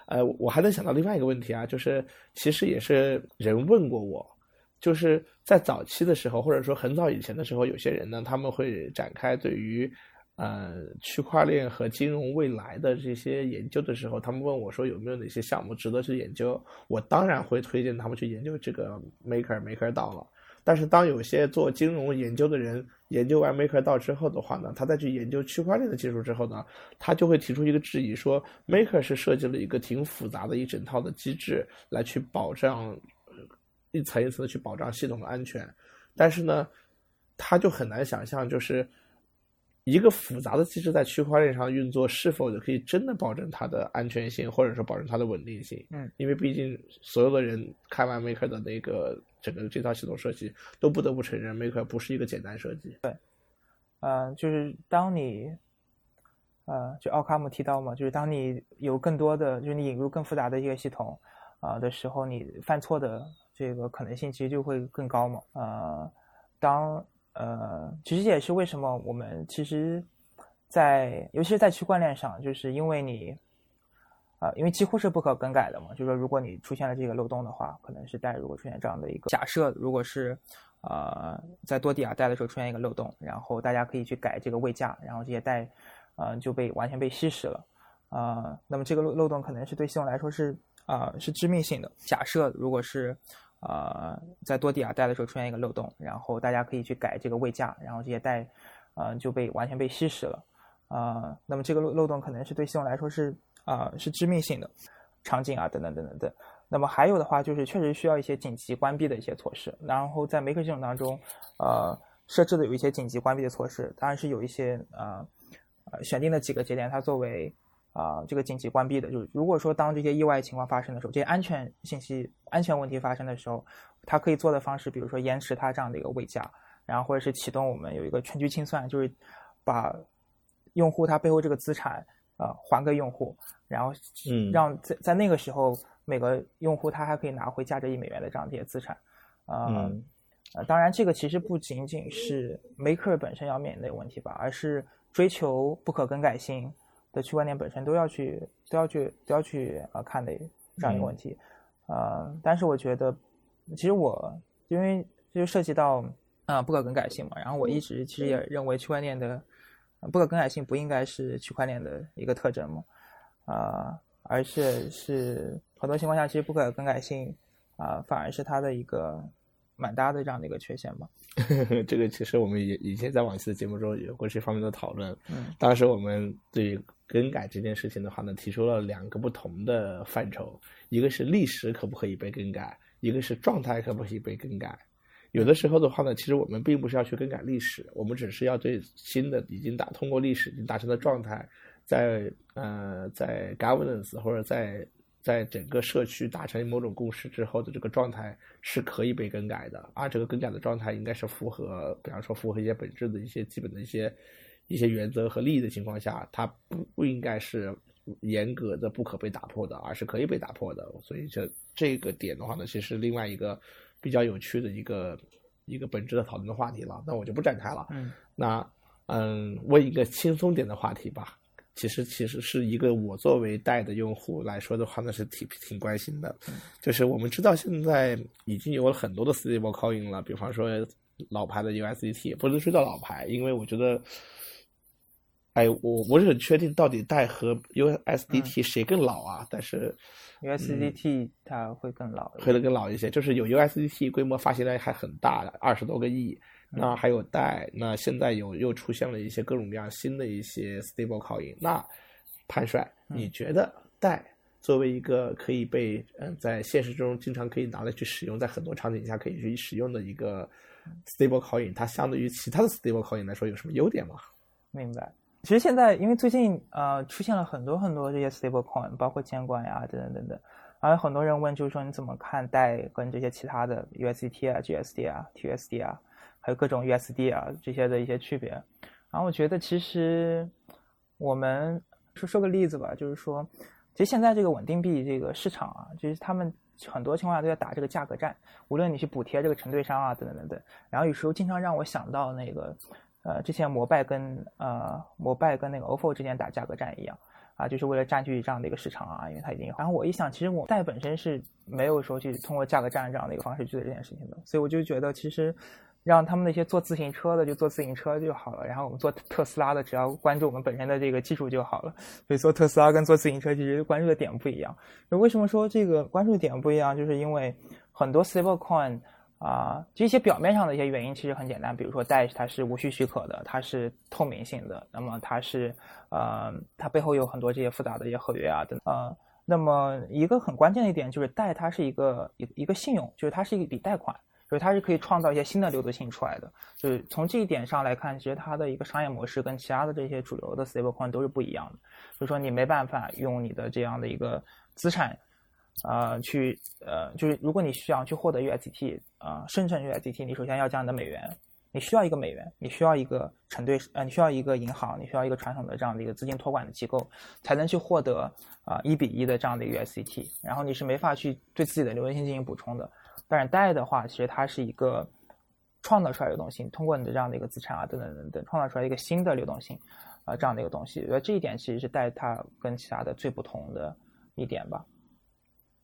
呃，我还能想到另外一个问题啊，就是其实也是人问过我。就是在早期的时候，或者说很早以前的时候，有些人呢，他们会展开对于呃区块链和金融未来的这些研究的时候，他们问我说有没有哪些项目值得去研究，我当然会推荐他们去研究这个 Maker Maker 道了。但是当有些做金融研究的人研究完 Maker 道之后的话呢，他再去研究区块链的技术之后呢，他就会提出一个质疑，说 Maker 是设计了一个挺复杂的一整套的机制来去保障一层一层的去保障系统的安全，但是呢，他就很难想象就是。一个复杂的机制在区块链上运作，是否就可以真的保证它的安全性，或者说保证它的稳定性？嗯，因为毕竟所有的人看完 Maker 的那个整个这套系统设计，都不得不承认 Maker 不是一个简单设计。对，呃，就是当你，呃，就奥卡姆提到嘛，就是当你有更多的，就是你引入更复杂的一个系统啊的时候，你犯错的这个可能性其实就会更高嘛。呃，当呃，其实也是为什么我们其实，在尤其是在区块链上，就是因为你，啊，因为几乎是不可更改的嘛。就是说，如果你出现了这个漏洞的话，可能是代如果出现这样的一个假设，如果是呃在多底亚代的时候出现一个漏洞，然后大家可以去改这个位价，然后这些代呃就被完全被稀释了啊。那么这个漏漏洞可能是对系统来说是啊是致命性的。假设如果是。呃，在多地亚代的时候出现一个漏洞，然后大家可以去改这个位价，然后这些代，呃，就被完全被稀释了。啊，那么这个漏漏洞可能是对系统来说是啊是致命性的，场景啊等等等等等。那么还有的话就是确实需要一些紧急关闭的一些措施。然后在 Make 系统当中，呃，设置的有一些紧急关闭的措施，当然是有一些呃呃选定的几个节点，它作为。啊，这个紧急关闭的，就是如果说当这些意外情况发生的时候，这些安全信息、安全问题发生的时候，它可以做的方式，比如说延迟它这样的一个位价，然后或者是启动我们有一个全局清算，就是把用户他背后这个资产啊还给用户，然后嗯，让在在那个时候每个用户他还可以拿回价值一美元的这样的一些资产，啊，呃，当然这个其实不仅仅是 Maker 本身要面临的问题吧，而是追求不可更改性。的区块链本身都要去都要去都要去啊看的这样一个问题，呃，但是我觉得，其实我因为这就涉及到啊不可更改性嘛，然后我一直其实也认为区块链的不可更改性不应该是区块链的一个特征嘛，啊，而是是很多情况下其实不可更改性啊反而是它的一个。蛮大的这样的一个缺陷吧。这个其实我们也以前在往期的节目中有过这方面的讨论。嗯，当时我们对于更改这件事情的话呢，提出了两个不同的范畴，一个是历史可不可以被更改，一个是状态可不可以被更改。有的时候的话呢，其实我们并不是要去更改历史，我们只是要对新的已经达通过历史已经达成的状态，在呃在 governance 或者在。在整个社区达成某种共识之后的这个状态是可以被更改的，而这个更改的状态应该是符合，比方说符合一些本质的一些基本的一些一些原则和利益的情况下，它不不应该是严格的不可被打破的，而是可以被打破的。所以这这个点的话呢，其实另外一个比较有趣的一个一个本质的讨论的话题了，那我就不展开了。嗯，那嗯，问一个轻松点的话题吧。其实其实是一个我作为代的用户来说的话那，是挺挺关心的。就是我们知道现在已经有了很多的 stable coin 了，比方说老牌的 USDT，不能说叫老牌，因为我觉得，哎，我不是很确定到底带和 USDT 谁更老啊。但是 USDT 它会更老，会的更老一些。就是有 USDT 规模发行量还很大，二十多个亿。那还有贷，那现在有又出现了一些各种各样新的一些 stable coin。那潘帅，你觉得贷作为一个可以被嗯在现实中经常可以拿来去使用，在很多场景下可以去使用的一个 stable coin，它相对于其他的 stable coin 来说有什么优点吗？明白。其实现在因为最近呃出现了很多很多这些 stable coin，包括监管呀等等等等，然后很多人问就是说你怎么看待跟这些其他的 USDT 啊、GSD 啊、TUSD 啊？还有各种 USD 啊这些的一些区别，然后我觉得其实我们说说个例子吧，就是说，其实现在这个稳定币这个市场啊，就是他们很多情况下都在打这个价格战，无论你去补贴这个承兑商啊等等等等，然后有时候经常让我想到那个呃之前摩拜跟呃摩拜跟那个 ofo 之间打价格战一样啊，就是为了占据这样的一个市场啊，因为它已经，然后我一想，其实我贷本身是没有说去通过价格战这样的一个方式去做这件事情的，所以我就觉得其实。让他们那些做自行车的就做自行车就好了，然后我们做特斯拉的只要关注我们本身的这个技术就好了。所以做特斯拉跟做自行车其实关注的点不一样。那为什么说这个关注点不一样？就是因为很多 stablecoin 啊，这些表面上的一些原因其实很简单，比如说 Dash 它是无需许可的，它是透明性的，那么它是呃它背后有很多这些复杂的一些合约啊等呃，那么一个很关键的一点就是贷它是一个一一个信用，就是它是一笔贷款。就是它是可以创造一些新的流动性出来的，就是从这一点上来看，其实它的一个商业模式跟其他的这些主流的 stablecoin 都是不一样的。就是说你没办法用你的这样的一个资产，呃，去呃，就是如果你需要去获得 USDT，啊，生成 USDT，你首先要将你的美元，你需要一个美元，你需要一个承兑，呃，你需要一个银行，你需要一个传统的这样的一个资金托管的机构，才能去获得啊一比一的这样的一个 USDT，然后你是没法去对自己的流动性进行补充的。但是贷的话，其实它是一个创造出来流动性，通过你的这样的一个资产啊，等等等等，创造出来一个新的流动性啊，这样的一个东西。我觉得这一点其实是贷它跟其他的最不同的一点吧。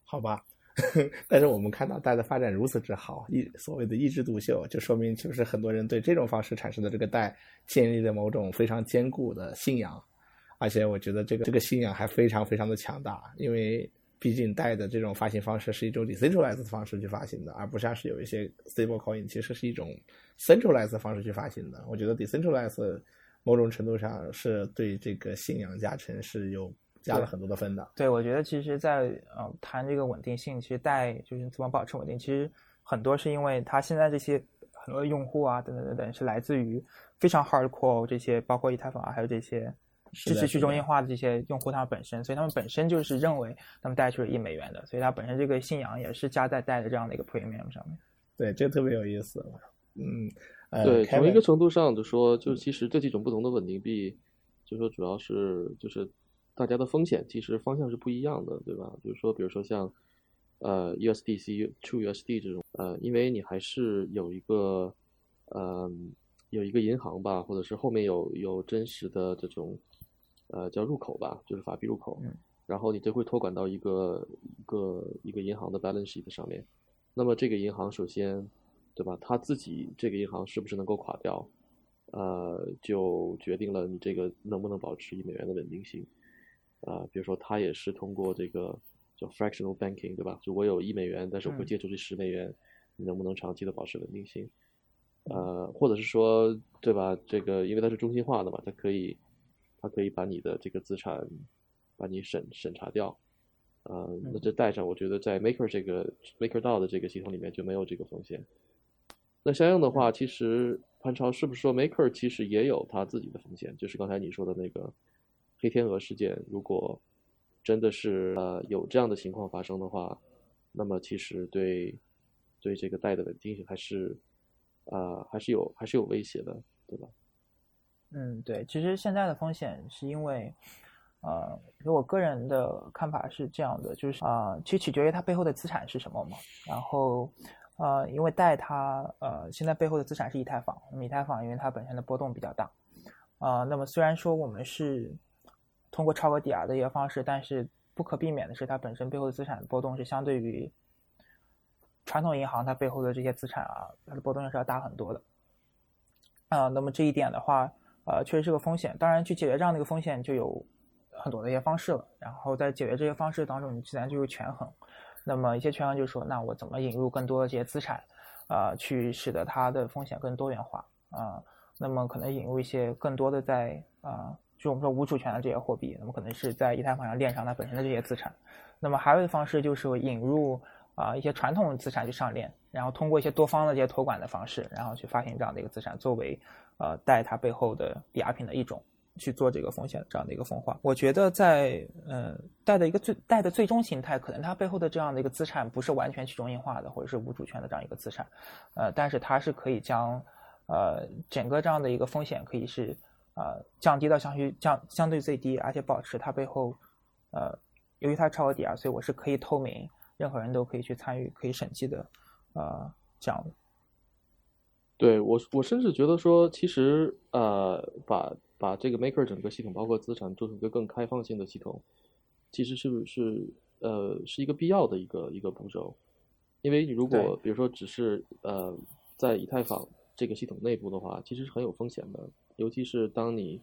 好吧，但是我们看到贷的发展如此之好，一所谓的一枝独秀，就说明就是很多人对这种方式产生的这个贷建立了某种非常坚固的信仰，而且我觉得这个这个信仰还非常非常的强大，因为。毕竟贷的这种发行方式是一种 decentralized 的方式去发行的，而不像是有一些 stablecoin 其实是一种 centralized 的方式去发行的。我觉得 decentralized 某种程度上是对这个信仰加成是有加了很多的分的。对，我觉得其实，在呃谈这个稳定性，其实带就是怎么保持稳定，其实很多是因为它现在这些很多用户啊等等等等是来自于非常 hardcore 这些，包括以太坊啊，还有这些。支持去中心化的这些用户，他们本身，所以他们本身就是认为他们带去了一美元的，所以他本身这个信仰也是加在带的这样的一个 premium 上面。对，这个特别有意思。嗯，对，从一个程度上就说，就其实这几种不同的稳定币，就说主要是就是大家的风险其实方向是不一样的，对吧？就是说，比如说像呃 USDC、True USD 这种，呃，因为你还是有一个呃有一个银行吧，或者是后面有有真实的这种。呃，叫入口吧，就是法币入口，然后你就会托管到一个一个一个银行的 balance sheet 上面。那么这个银行首先，对吧？他自己这个银行是不是能够垮掉？呃，就决定了你这个能不能保持一美元的稳定性。啊，比如说他也是通过这个叫 fractional banking，对吧？就我有一美元，但是我会借出去十美元，你能不能长期的保持稳定性？呃，或者是说，对吧？这个因为它是中心化的嘛，它可以。它可以把你的这个资产，把你审审查掉，呃，那这带上，我觉得在 Maker 这个 MakerDAO 的这个系统里面就没有这个风险。那相应的话，其实潘超是不是说 Maker 其实也有他自己的风险？就是刚才你说的那个黑天鹅事件，如果真的是呃有这样的情况发生的话，那么其实对对这个贷的稳定性还是啊还是有还是有威胁的，对吧？嗯，对，其实现在的风险是因为，呃，我个人的看法是这样的，就是啊，其实取决于它背后的资产是什么嘛。然后，呃，因为贷它，呃，现在背后的资产是以太坊，以太坊因为它本身的波动比较大，啊，那么虽然说我们是通过超额抵押的一个方式，但是不可避免的是它本身背后的资产波动是相对于传统银行它背后的这些资产啊，它的波动是要大很多的。啊，那么这一点的话。呃，确实是个风险。当然，去解决这样的一个风险，就有很多的一些方式了。然后在解决这些方式当中，你自然就有权衡。那么一些权衡就是说，那我怎么引入更多的这些资产，啊，去使得它的风险更多元化啊？那么可能引入一些更多的在啊，就我们说无主权的这些货币，那么可能是在以太坊上链上它本身的这些资产。那么还有一个方式就是引入啊一些传统资产去上链，然后通过一些多方的这些托管的方式，然后去发行这样的一个资产作为。呃，贷它背后的抵押品的一种去做这个风险这样的一个分化，我觉得在呃贷的一个最贷的最终形态，可能它背后的这样的一个资产不是完全去中心化的，或者是无主权的这样一个资产，呃，但是它是可以将呃整个这样的一个风险可以是呃降低到相于降相对最低，而且保持它背后呃由于它超额抵押，所以我是可以透明，任何人都可以去参与，可以审计的呃这样的。对我，我甚至觉得说，其实呃，把把这个 Maker 整个系统，包括资产，做成一个更开放性的系统，其实是不是呃，是一个必要的一个一个步骤。因为你如果比如说只是呃，在以太坊这个系统内部的话，其实是很有风险的，尤其是当你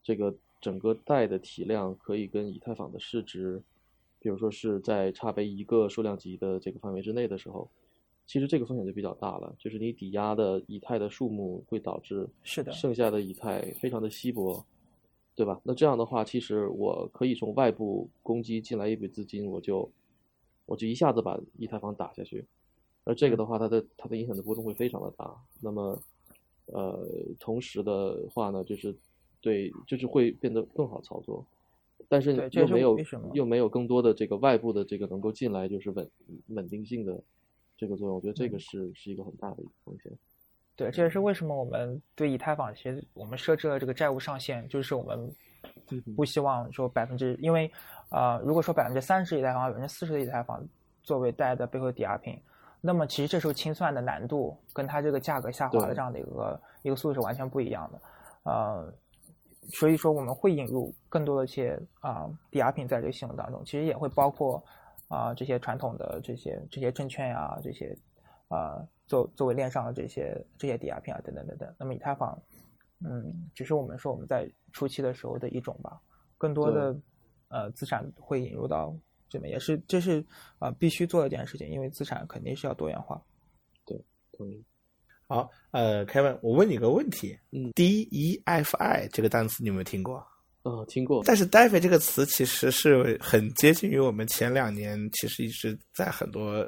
这个整个贷的体量可以跟以太坊的市值，比如说是在差别一个数量级的这个范围之内的时候，其实这个风险就比较大了，就是你抵押的以太的数目会导致是的，剩下的以太非常的稀薄，对吧？那这样的话，其实我可以从外部攻击进来一笔资金，我就我就一下子把以太坊打下去。而这个的话，它的它的影响的波动会非常的大。那么，呃，同时的话呢，就是对，就是会变得更好操作，但是又没有又没有更多的这个外部的这个能够进来，就是稳稳定性的这个作用。我觉得这个是是一个很大的一个风险。对，这也是为什么我们对以太坊其实我们设置了这个债务上限，就是我们不希望说百分之，因为呃，如果说百分之三十以太坊、百分之四十的以太坊作为贷的背后抵押品。那么其实这时候清算的难度跟它这个价格下滑的这样的一个一个速度是完全不一样的，呃，所以说我们会引入更多的一些啊抵押品在这个系统当中，其实也会包括啊这些传统的这些这些证券呀这些啊作作为链上的这些这些抵押品啊等等等等。那么以太坊，嗯，只是我们说我们在初期的时候的一种吧，更多的呃资产会引入到。这边也是，这是啊必须做的一件事情，因为资产肯定是要多元化。对，同意。好，呃，Kevin，我问你个问题，嗯，DeFi 这个单词你有没有听过？哦，听过。但是 DeFi 这个词其实是很接近于我们前两年其实一直在很多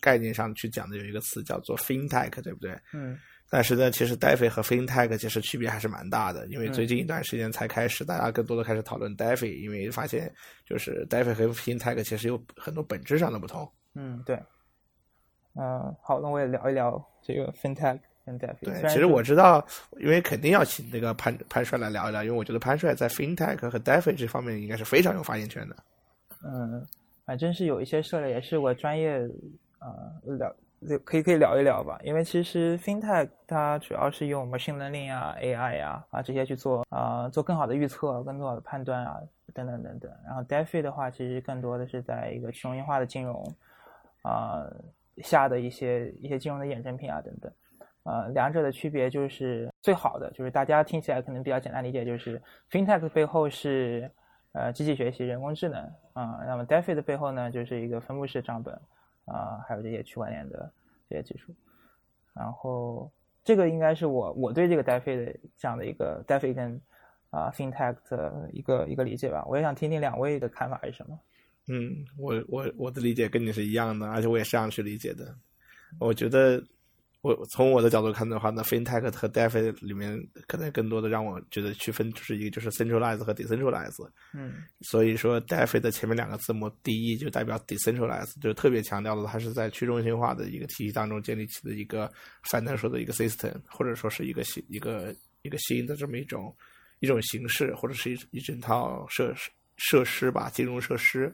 概念上去讲的有一个词叫做 FinTech，对不对？嗯。但是呢，其实 DeFi 和 FinTech 其实区别还是蛮大的，因为最近一段时间才开始，大家更多的开始讨论 DeFi，因为发现就是 DeFi 和 FinTech 其实有很多本质上的不同。嗯，对。嗯，好，那我也聊一聊这个 FinTech 跟 DeFi。对，其实我知道，因为肯定要请那个潘潘帅来聊一聊，因为我觉得潘帅在 FinTech 和 DeFi 这方面应该是非常有发言权的。嗯，反正是有一些涉猎，也是我专业啊聊。可以可以聊一聊吧，因为其实 FinTech 它主要是用 machine learning 啊、AI 呀啊这些去做啊做更好的预测、更好的判断啊等等等等。然后 DeFi 的话，其实更多的是在一个去中心化的金融啊下的一些一些金融的衍生品啊等等。呃，两者的区别就是最好的就是大家听起来可能比较简单理解，就是 FinTech 背后是呃机器学习、人工智能啊，那么 DeFi 的背后呢就是一个分布式账本。啊，还有这些区块链的这些技术，然后这个应该是我我对这个 DeFi 的这样的一个 DeFi 跟啊 FinTech 的一个一个理解吧。我也想听听两位的看法是什么。嗯，我我我的理解跟你是一样的，而且我也是这样去理解的。我觉得。我从我的角度看的话，那 FinTech 和 DeFi 里面可能更多的让我觉得区分就是一个就是 Centralize 和 Decentralize。嗯，所以说 DeFi 的前面两个字母 DE 就代表 Decentralize，就特别强调的它是在去中心化的一个体系当中建立起的一个 financial 的一个 system，或者说是一个新一个一个新的这么一种一种形式，或者是一一整套设施设施吧，金融设施。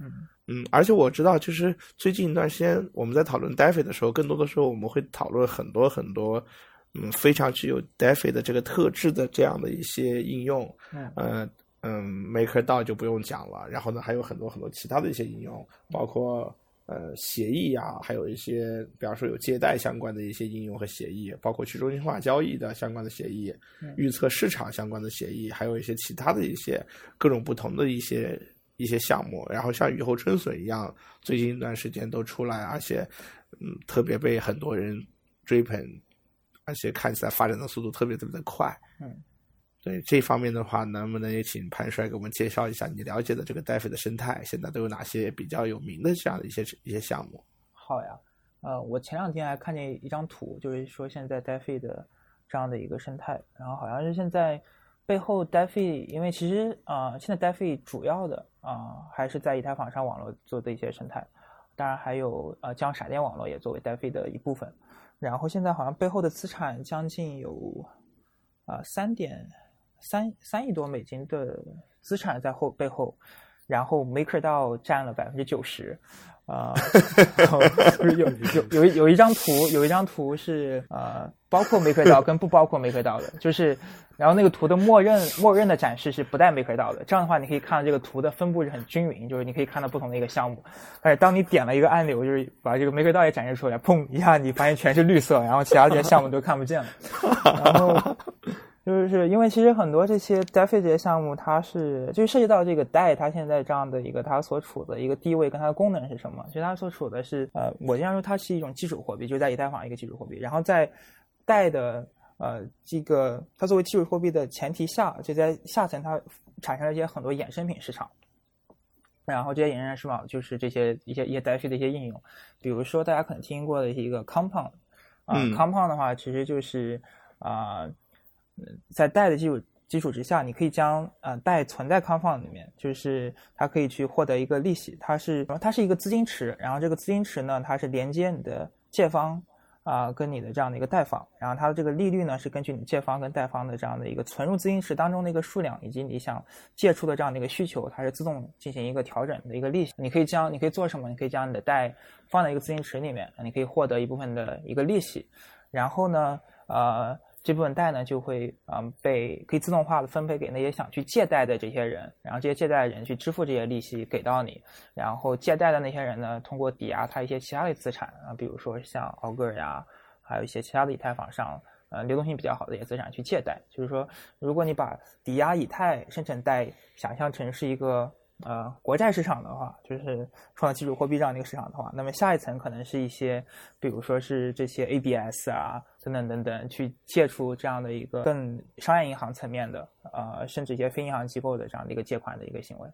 嗯。嗯，而且我知道，就是最近一段时间我们在讨论 DeFi 的时候，更多的时候我们会讨论很多很多，嗯，非常具有 DeFi 的这个特质的这样的一些应用。嗯嗯，MakerDAO 就不用讲了，然后呢，还有很多很多其他的一些应用，包括呃协议呀，还有一些，比方说有借贷相关的一些应用和协议，包括去中心化交易的相关的协议，预测市场相关的协议，还有一些其他的一些各种不同的一些。一些项目，然后像雨后春笋一样，最近一段时间都出来，而且，嗯，特别被很多人追捧，而且看起来发展的速度特别特别的快。嗯，对这方面的话，能不能也请潘帅给我们介绍一下你了解的这个 DeFi 的生态，现在都有哪些比较有名的这样的一些一些项目？好呀，呃，我前两天还看见一张图，就是说现在 DeFi 的这样的一个生态，然后好像是现在。背后 DeFi，因为其实啊，现在 DeFi 主要的啊还是在以太坊上网络做的一些生态，当然还有呃将闪电网络也作为 DeFi 的一部分。然后现在好像背后的资产将近有啊三点三三亿多美金的资产在后背后，然后 MakerDAO 占了百分之九十，啊，有有有有一张图，有一张图是呃。包括梅克岛跟不包括梅克岛的，就是然后那个图的默认默认的展示是不带梅克岛的。这样的话，你可以看到这个图的分布是很均匀，就是你可以看到不同的一个项目。但是当你点了一个按钮，就是把这个梅克岛也展示出来，砰一下，你发现全是绿色，然后其他这些项目都看不见了。然后就是因为其实很多这些 DeFi 这些项目，它是就涉及到这个 DAI 它现在这样的一个它所处的一个地位跟它的功能是什么？其实它所处的是呃，我经常说它是一种基础货币，就是在以太坊一个基础货币。然后在 DAI 的呃这个它作为基础货币的前提下，就在下层它产生了一些很多衍生品市场。然后这些衍生市场就是这些一些一些 DeFi 的一些应用，比如说大家可能听过的一个 Compound 啊，Compound 的话其实就是啊。在贷的基础基础之下，你可以将呃贷存在 Compound 里面，就是它可以去获得一个利息。它是它是一个资金池，然后这个资金池呢，它是连接你的借方啊跟你的这样的一个贷方，然后它的这个利率呢是根据你借方跟贷方的这样的一个存入资金池当中的一个数量以及你想借出的这样的一个需求，它是自动进行一个调整的一个利息。你可以将你可以做什么？你可以将你的贷放在一个资金池里面，你可以获得一部分的一个利息。然后呢，呃。这部分贷呢，就会嗯被可以自动化的分配给那些想去借贷的这些人，然后这些借贷的人去支付这些利息给到你，然后借贷的那些人呢，通过抵押他一些其他的资产啊，比如说像 Augur 呀，还有一些其他的以太坊上呃流动性比较好的一些资产去借贷。就是说，如果你把抵押以太生成贷想象成是一个。呃，国债市场的话，就是创造基础货币这样的一个市场的话，那么下一层可能是一些，比如说是这些 ABS 啊，等等等等，去借出这样的一个更商业银行层面的，呃，甚至一些非银行机构的这样的一个借款的一个行为，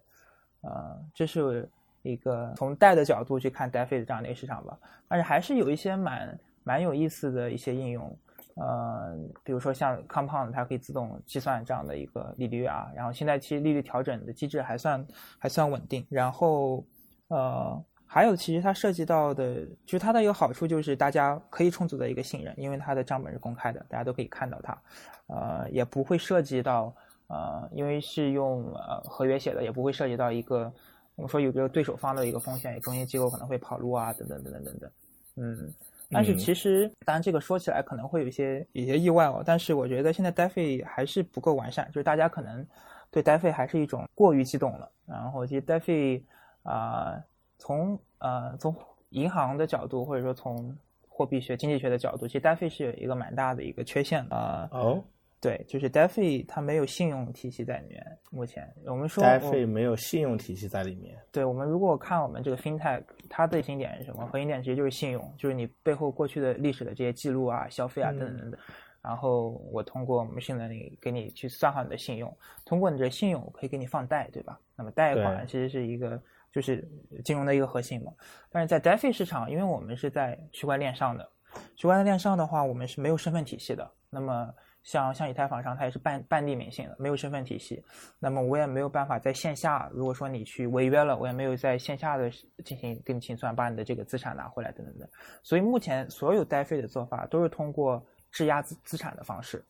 呃，这是一个从贷的角度去看 DeFi 的这样的一个市场吧，但是还是有一些蛮蛮有意思的一些应用。呃，比如说像 Compound，它可以自动计算这样的一个利率啊，然后现在其实利率调整的机制还算还算稳定。然后呃，还有其实它涉及到的，就是它的一个好处就是大家可以充足的一个信任，因为它的账本是公开的，大家都可以看到它。呃，也不会涉及到呃，因为是用呃合约写的，也不会涉及到一个我们说有个对手方的一个风险，有中心机构可能会跑路啊，等等等等等等。嗯。但是其实，当然这个说起来可能会有一些有些意外哦。但是我觉得现在 DeFi 还是不够完善，就是大家可能对 DeFi 还是一种过于激动了。然后其实 DeFi 啊，从呃从银行的角度，或者说从货币学、经济学的角度，其实 DeFi 是有一个蛮大的一个缺陷的。哦。对，就是 DeFi 它没有信用体系在里面。目前我们说 DeFi 没有信用体系在里面。对，我们如果看我们这个 FinTech，它的核心点是什么？核心点其实就是信用，就是你背后过去的历史的这些记录啊、消费啊等等等等。然后我通过我们现在那给你去算好你的信用，通过你的信用，我可以给你放贷，对吧？那么贷款其实是一个就是金融的一个核心嘛。但是在 DeFi 市场，因为我们是在区块链上的，区块链上的话，我们是没有身份体系的。那么像像以太坊上，它也是半半匿名性的，没有身份体系。那么我也没有办法在线下，如果说你去违约了，我也没有在线下的进行跟你清算，把你的这个资产拿回来等等等。所以目前所有代费的做法都是通过质押资资产的方式，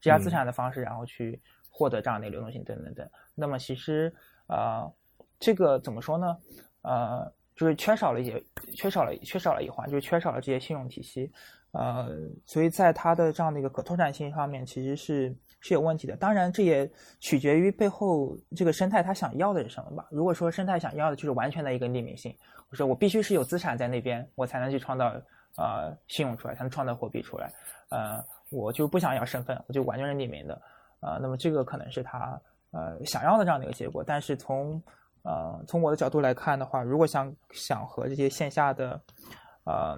质押资产的方式，然后去获得这样的流动性等等等。那么其实呃，这个怎么说呢？呃，就是缺少了一些，缺少了缺少了一环，就是缺少了这些信用体系。呃，所以在它的这样的一个可拓展性上面，其实是是有问题的。当然，这也取决于背后这个生态它想要的是什么吧。如果说生态想要的就是完全的一个匿名性，我说我必须是有资产在那边，我才能去创造呃信用出来，才能创造货币出来。呃，我就不想要身份，我就完全是匿名的。呃，那么这个可能是他呃想要的这样的一个结果。但是从呃从我的角度来看的话，如果想想和这些线下的呃。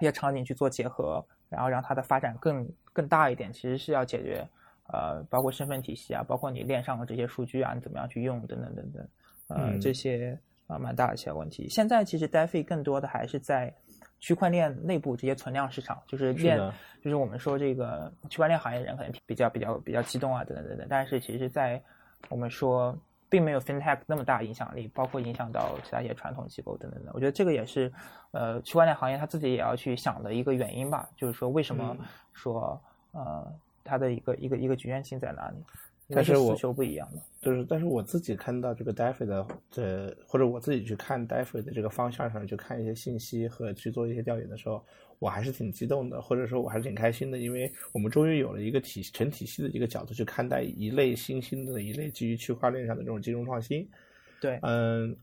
一些场景去做结合，然后让它的发展更更大一点，其实是要解决，呃，包括身份体系啊，包括你链上的这些数据啊，你怎么样去用等等等等，呃，这些啊蛮大的一些问题。现在其实 DeFi 更多的还是在区块链内部这些存量市场，就是链，就是我们说这个区块链行业的人可能比较比较比较激动啊，等等等等。但是其实，在我们说。并没有 FinTech 那么大影响力，包括影响到其他一些传统机构等等的。我觉得这个也是，呃，区块链行业它自己也要去想的一个原因吧。就是说，为什么说呃它的一个一个一个局限性在哪里？但是我需求不一样的。就是，但是我自己看到这个 DeFi 的这，或者我自己去看 DeFi 的这个方向上去看一些信息和去做一些调研的时候，我还是挺激动的，或者说我还是挺开心的，因为我们终于有了一个体成体系的一个角度去看待一类新兴的一类基于区块链上的这种金融创新。对，嗯，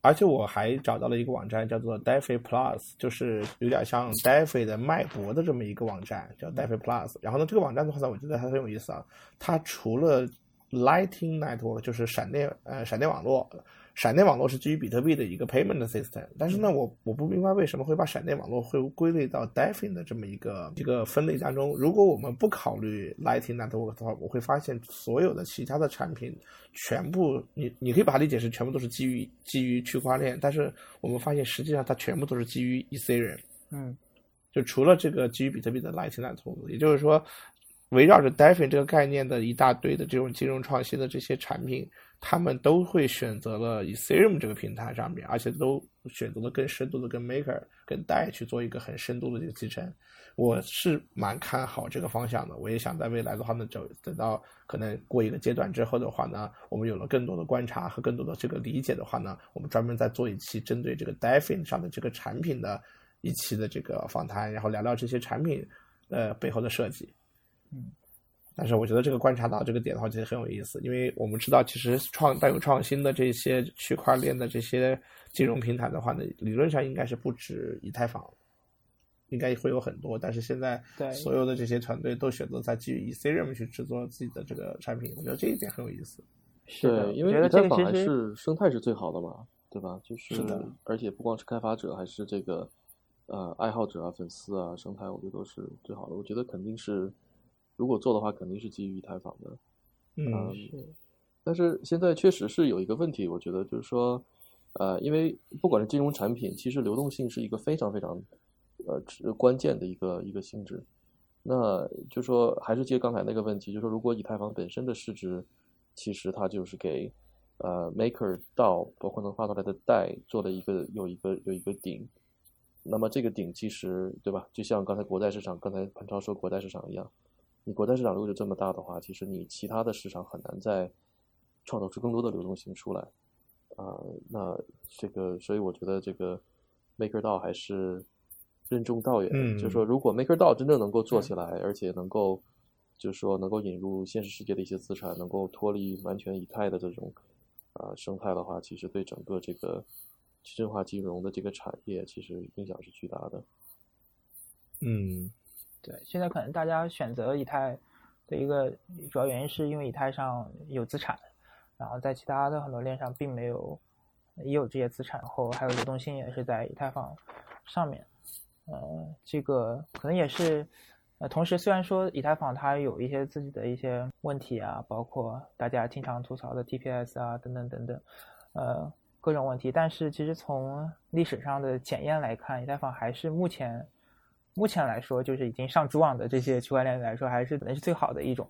而且我还找到了一个网站，叫做 DeFi Plus，就是有点像 DeFi 的脉搏的这么一个网站，叫 DeFi Plus。然后呢，这个网站的话呢，我觉得它很有意思啊。它除了 Lightning Network，就是闪电呃闪电网络，闪电网络是基于比特币的一个 payment system，但是呢，我我不明白为什么会把闪电网络会归类到 DeFi 的这么一个一个分类当中。如果我们不考虑 Lightning Network 的话，我会发现所有的其他的产品全部，你你可以把它理解是全部都是基于基于区块链，但是我们发现实际上它全部都是基于 Ethereum。嗯，就除了这个基于比特币的 Lightning Network，也就是说，围绕着 DeFi 这个概念的一大堆的这种金融创新的这些产品，他们都会选择了 Ethereum 这个平台上面，而且都选择了更深度的跟 Maker、跟 DAI 去做一个很深度的这个集成。我是蛮看好这个方向的，我也想在未来的话呢，就等到可能过一个阶段之后的话呢，我们有了更多的观察和更多的这个理解的话呢，我们专门再做一期针对这个 DeFi 上的这个产品的一期的这个访谈，然后聊聊这些产品呃背后的设计。嗯，但是我觉得这个观察到这个点的话，其实很有意思，因为我们知道，其实创带有创新的这些区块链的这些金融平台的话呢，理论上应该是不止以太坊，应该会有很多，但是现在对所有的这些团队都选择在基于 Ethereum 去制作自己的这个产品，我觉得这一点很有意思。是的，因为以太坊还是生态是最好的嘛，对吧？就是是的而且不光是开发者，还是这个呃爱好者啊、粉丝啊，生态我觉得都是最好的。我觉得肯定是，如果做的话，肯定是基于以太坊的。嗯嗯是但是现在确实是有一个问题，我觉得就是说，呃，因为不管是金融产品，其实流动性是一个非常非常呃关键的一个一个性质。那就说还是接刚才那个问题，就是说如果以太坊本身的市值，其实它就是给呃 Maker 到包括能发出来的贷做了一个有一个有一个顶，那么这个顶其实对吧？就像刚才国债市场，刚才潘超说国债市场一样，你国债市场如果就这么大的话，其实你其他的市场很难再创造出更多的流动性出来，啊、那这个，所以我觉得这个 MakerDAO 还是任重道远。嗯就是说，如果 MakerDAO 真正能够做起来，而且能够，就是说能够引入现实世界的一些资产，能够脱离完全以太的这种啊、生态的话，其实对整个这个去中心化金融的这个产业，其实影响是巨大的。嗯对，现在可能大家选择以太的一个主要原因，是因为以太上有资产，然后在其他的很多链上并没有也有这些资产，然后还有流动性也是在以太坊上面。呃，这个可能也是，呃，同时虽然说以太坊它有一些自己的一些问题啊，包括大家经常吐槽的 TPS 啊等等等等，呃，各种问题，但是其实从历史上的检验来看，以太坊还是目前目前来说，就是已经上主网的这些区块链来说，还是可能是最好的一种，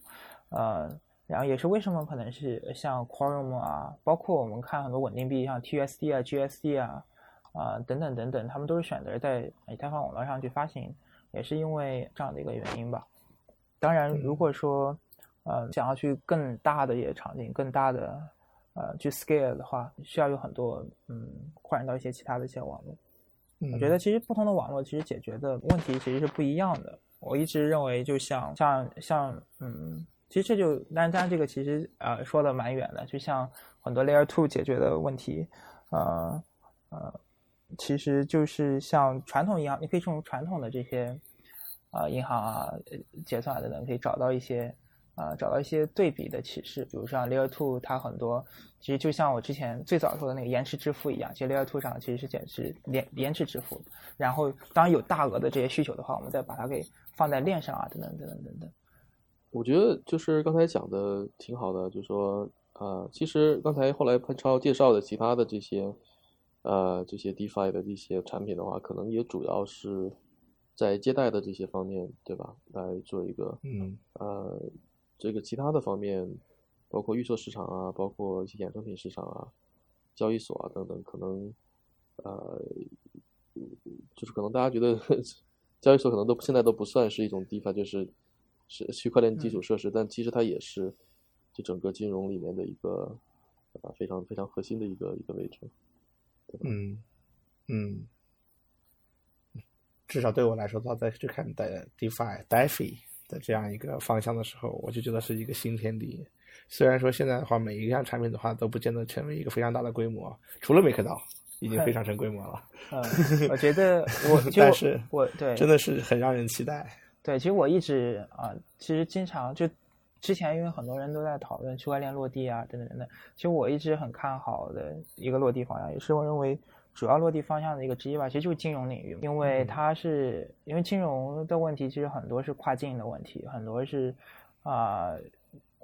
呃，然后也是为什么可能是像 Quorum 啊，包括我们看很多稳定币，像 TUSD 啊、GSD 啊，啊、等等等等，他们都是选择在以太坊网络上去发行，也是因为这样的一个原因吧。当然，如果说呃想要去更大的一些场景、更大的呃去 scale 的话，需要有很多嗯扩展到一些其他的一些网络。我觉得其实不同的网络其实解决的问题其实是不一样的。我一直认为，就像像像嗯，其实这就但但这个其实呃说的蛮远的，就像很多 Layer Two 解决的问题，呃呃，其实就是像传统银行，你可以从传统的这些啊、银行啊结算等等，可以找到一些啊、找到一些对比的启示，比如像 Layer Two 它很多其实就像我之前最早说的那个延迟支付一样，其实 Layer Two 上其实是减持延延迟支付，然后当然有大额的这些需求的话，我们再把它给放在链上啊，等等等等等等。我觉得就是刚才讲的挺好的，就是说，呃，其实刚才后来潘超介绍的其他的这些，呃，这些 DeFi 的一些产品的话，可能也主要是在接待的这些方面，对吧？来做一个，嗯呃，这个其他的方面，包括预售市场啊，包括一些衍生品市场啊、交易所啊等等，可能，呃，就是可能大家觉得交易所可能都现在都不算是一种 DeFi，就是是区块链基础设施，但其实它也是就整个金融里面的一个啊非常非常核心的一个一个位置。嗯嗯，至少对我来说，它在去看的 DeFi、DeFi 的这样一个方向的时候，我就觉得是一个新天地。虽然说现在的话，每一项产品的话都不见得成为一个非常大的规模，除了 MakerDAO。已经非常成规模了。嗯，我觉得我，但是我对真的是很让人期待。对，其实我一直啊，其实经常就之前因为很多人都在讨论区块链落地啊，等等等等。其实我一直很看好的一个落地方向，也是我认为主要落地方向的一个之一吧。其实就是金融领域，因为它是因为金融的问题，其实很多是跨境的问题，很多是啊。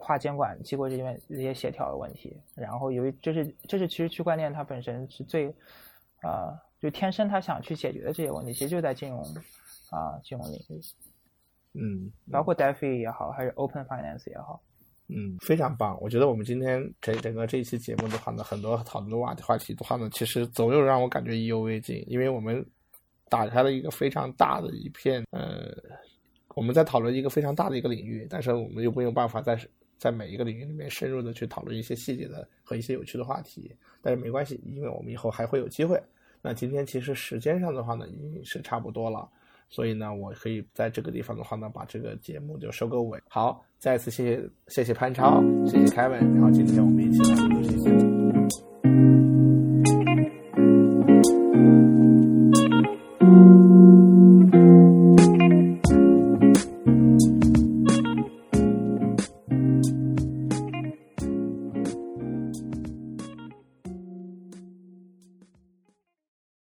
跨监管机构这边这些协调的问题，然后由于这是这是其实区块链它本身是最，啊，就天生它想去解决的这些问题，其实就在金融啊金融领域，嗯，包括 DeFi 也好，还是 Open Finance 也好，嗯，非常棒。我觉得我们今天整整个这一期节目的话呢，很多讨论的话话题的话呢，其实总有让我感觉意犹未尽，因为我们打开了一个非常大的一片，呃，我们在讨论一个非常大的一个领域，但是我们又没有办法在。在每一个领域里面深入的去讨论一些细节的和一些有趣的话题，但是没关系，因为我们以后还会有机会。那今天其实时间上的话呢，已经是差不多了，所以呢，我可以在这个地方的话呢，把这个节目就收个尾。好，再次谢谢谢谢潘超，谢谢凯文，然后今天我们。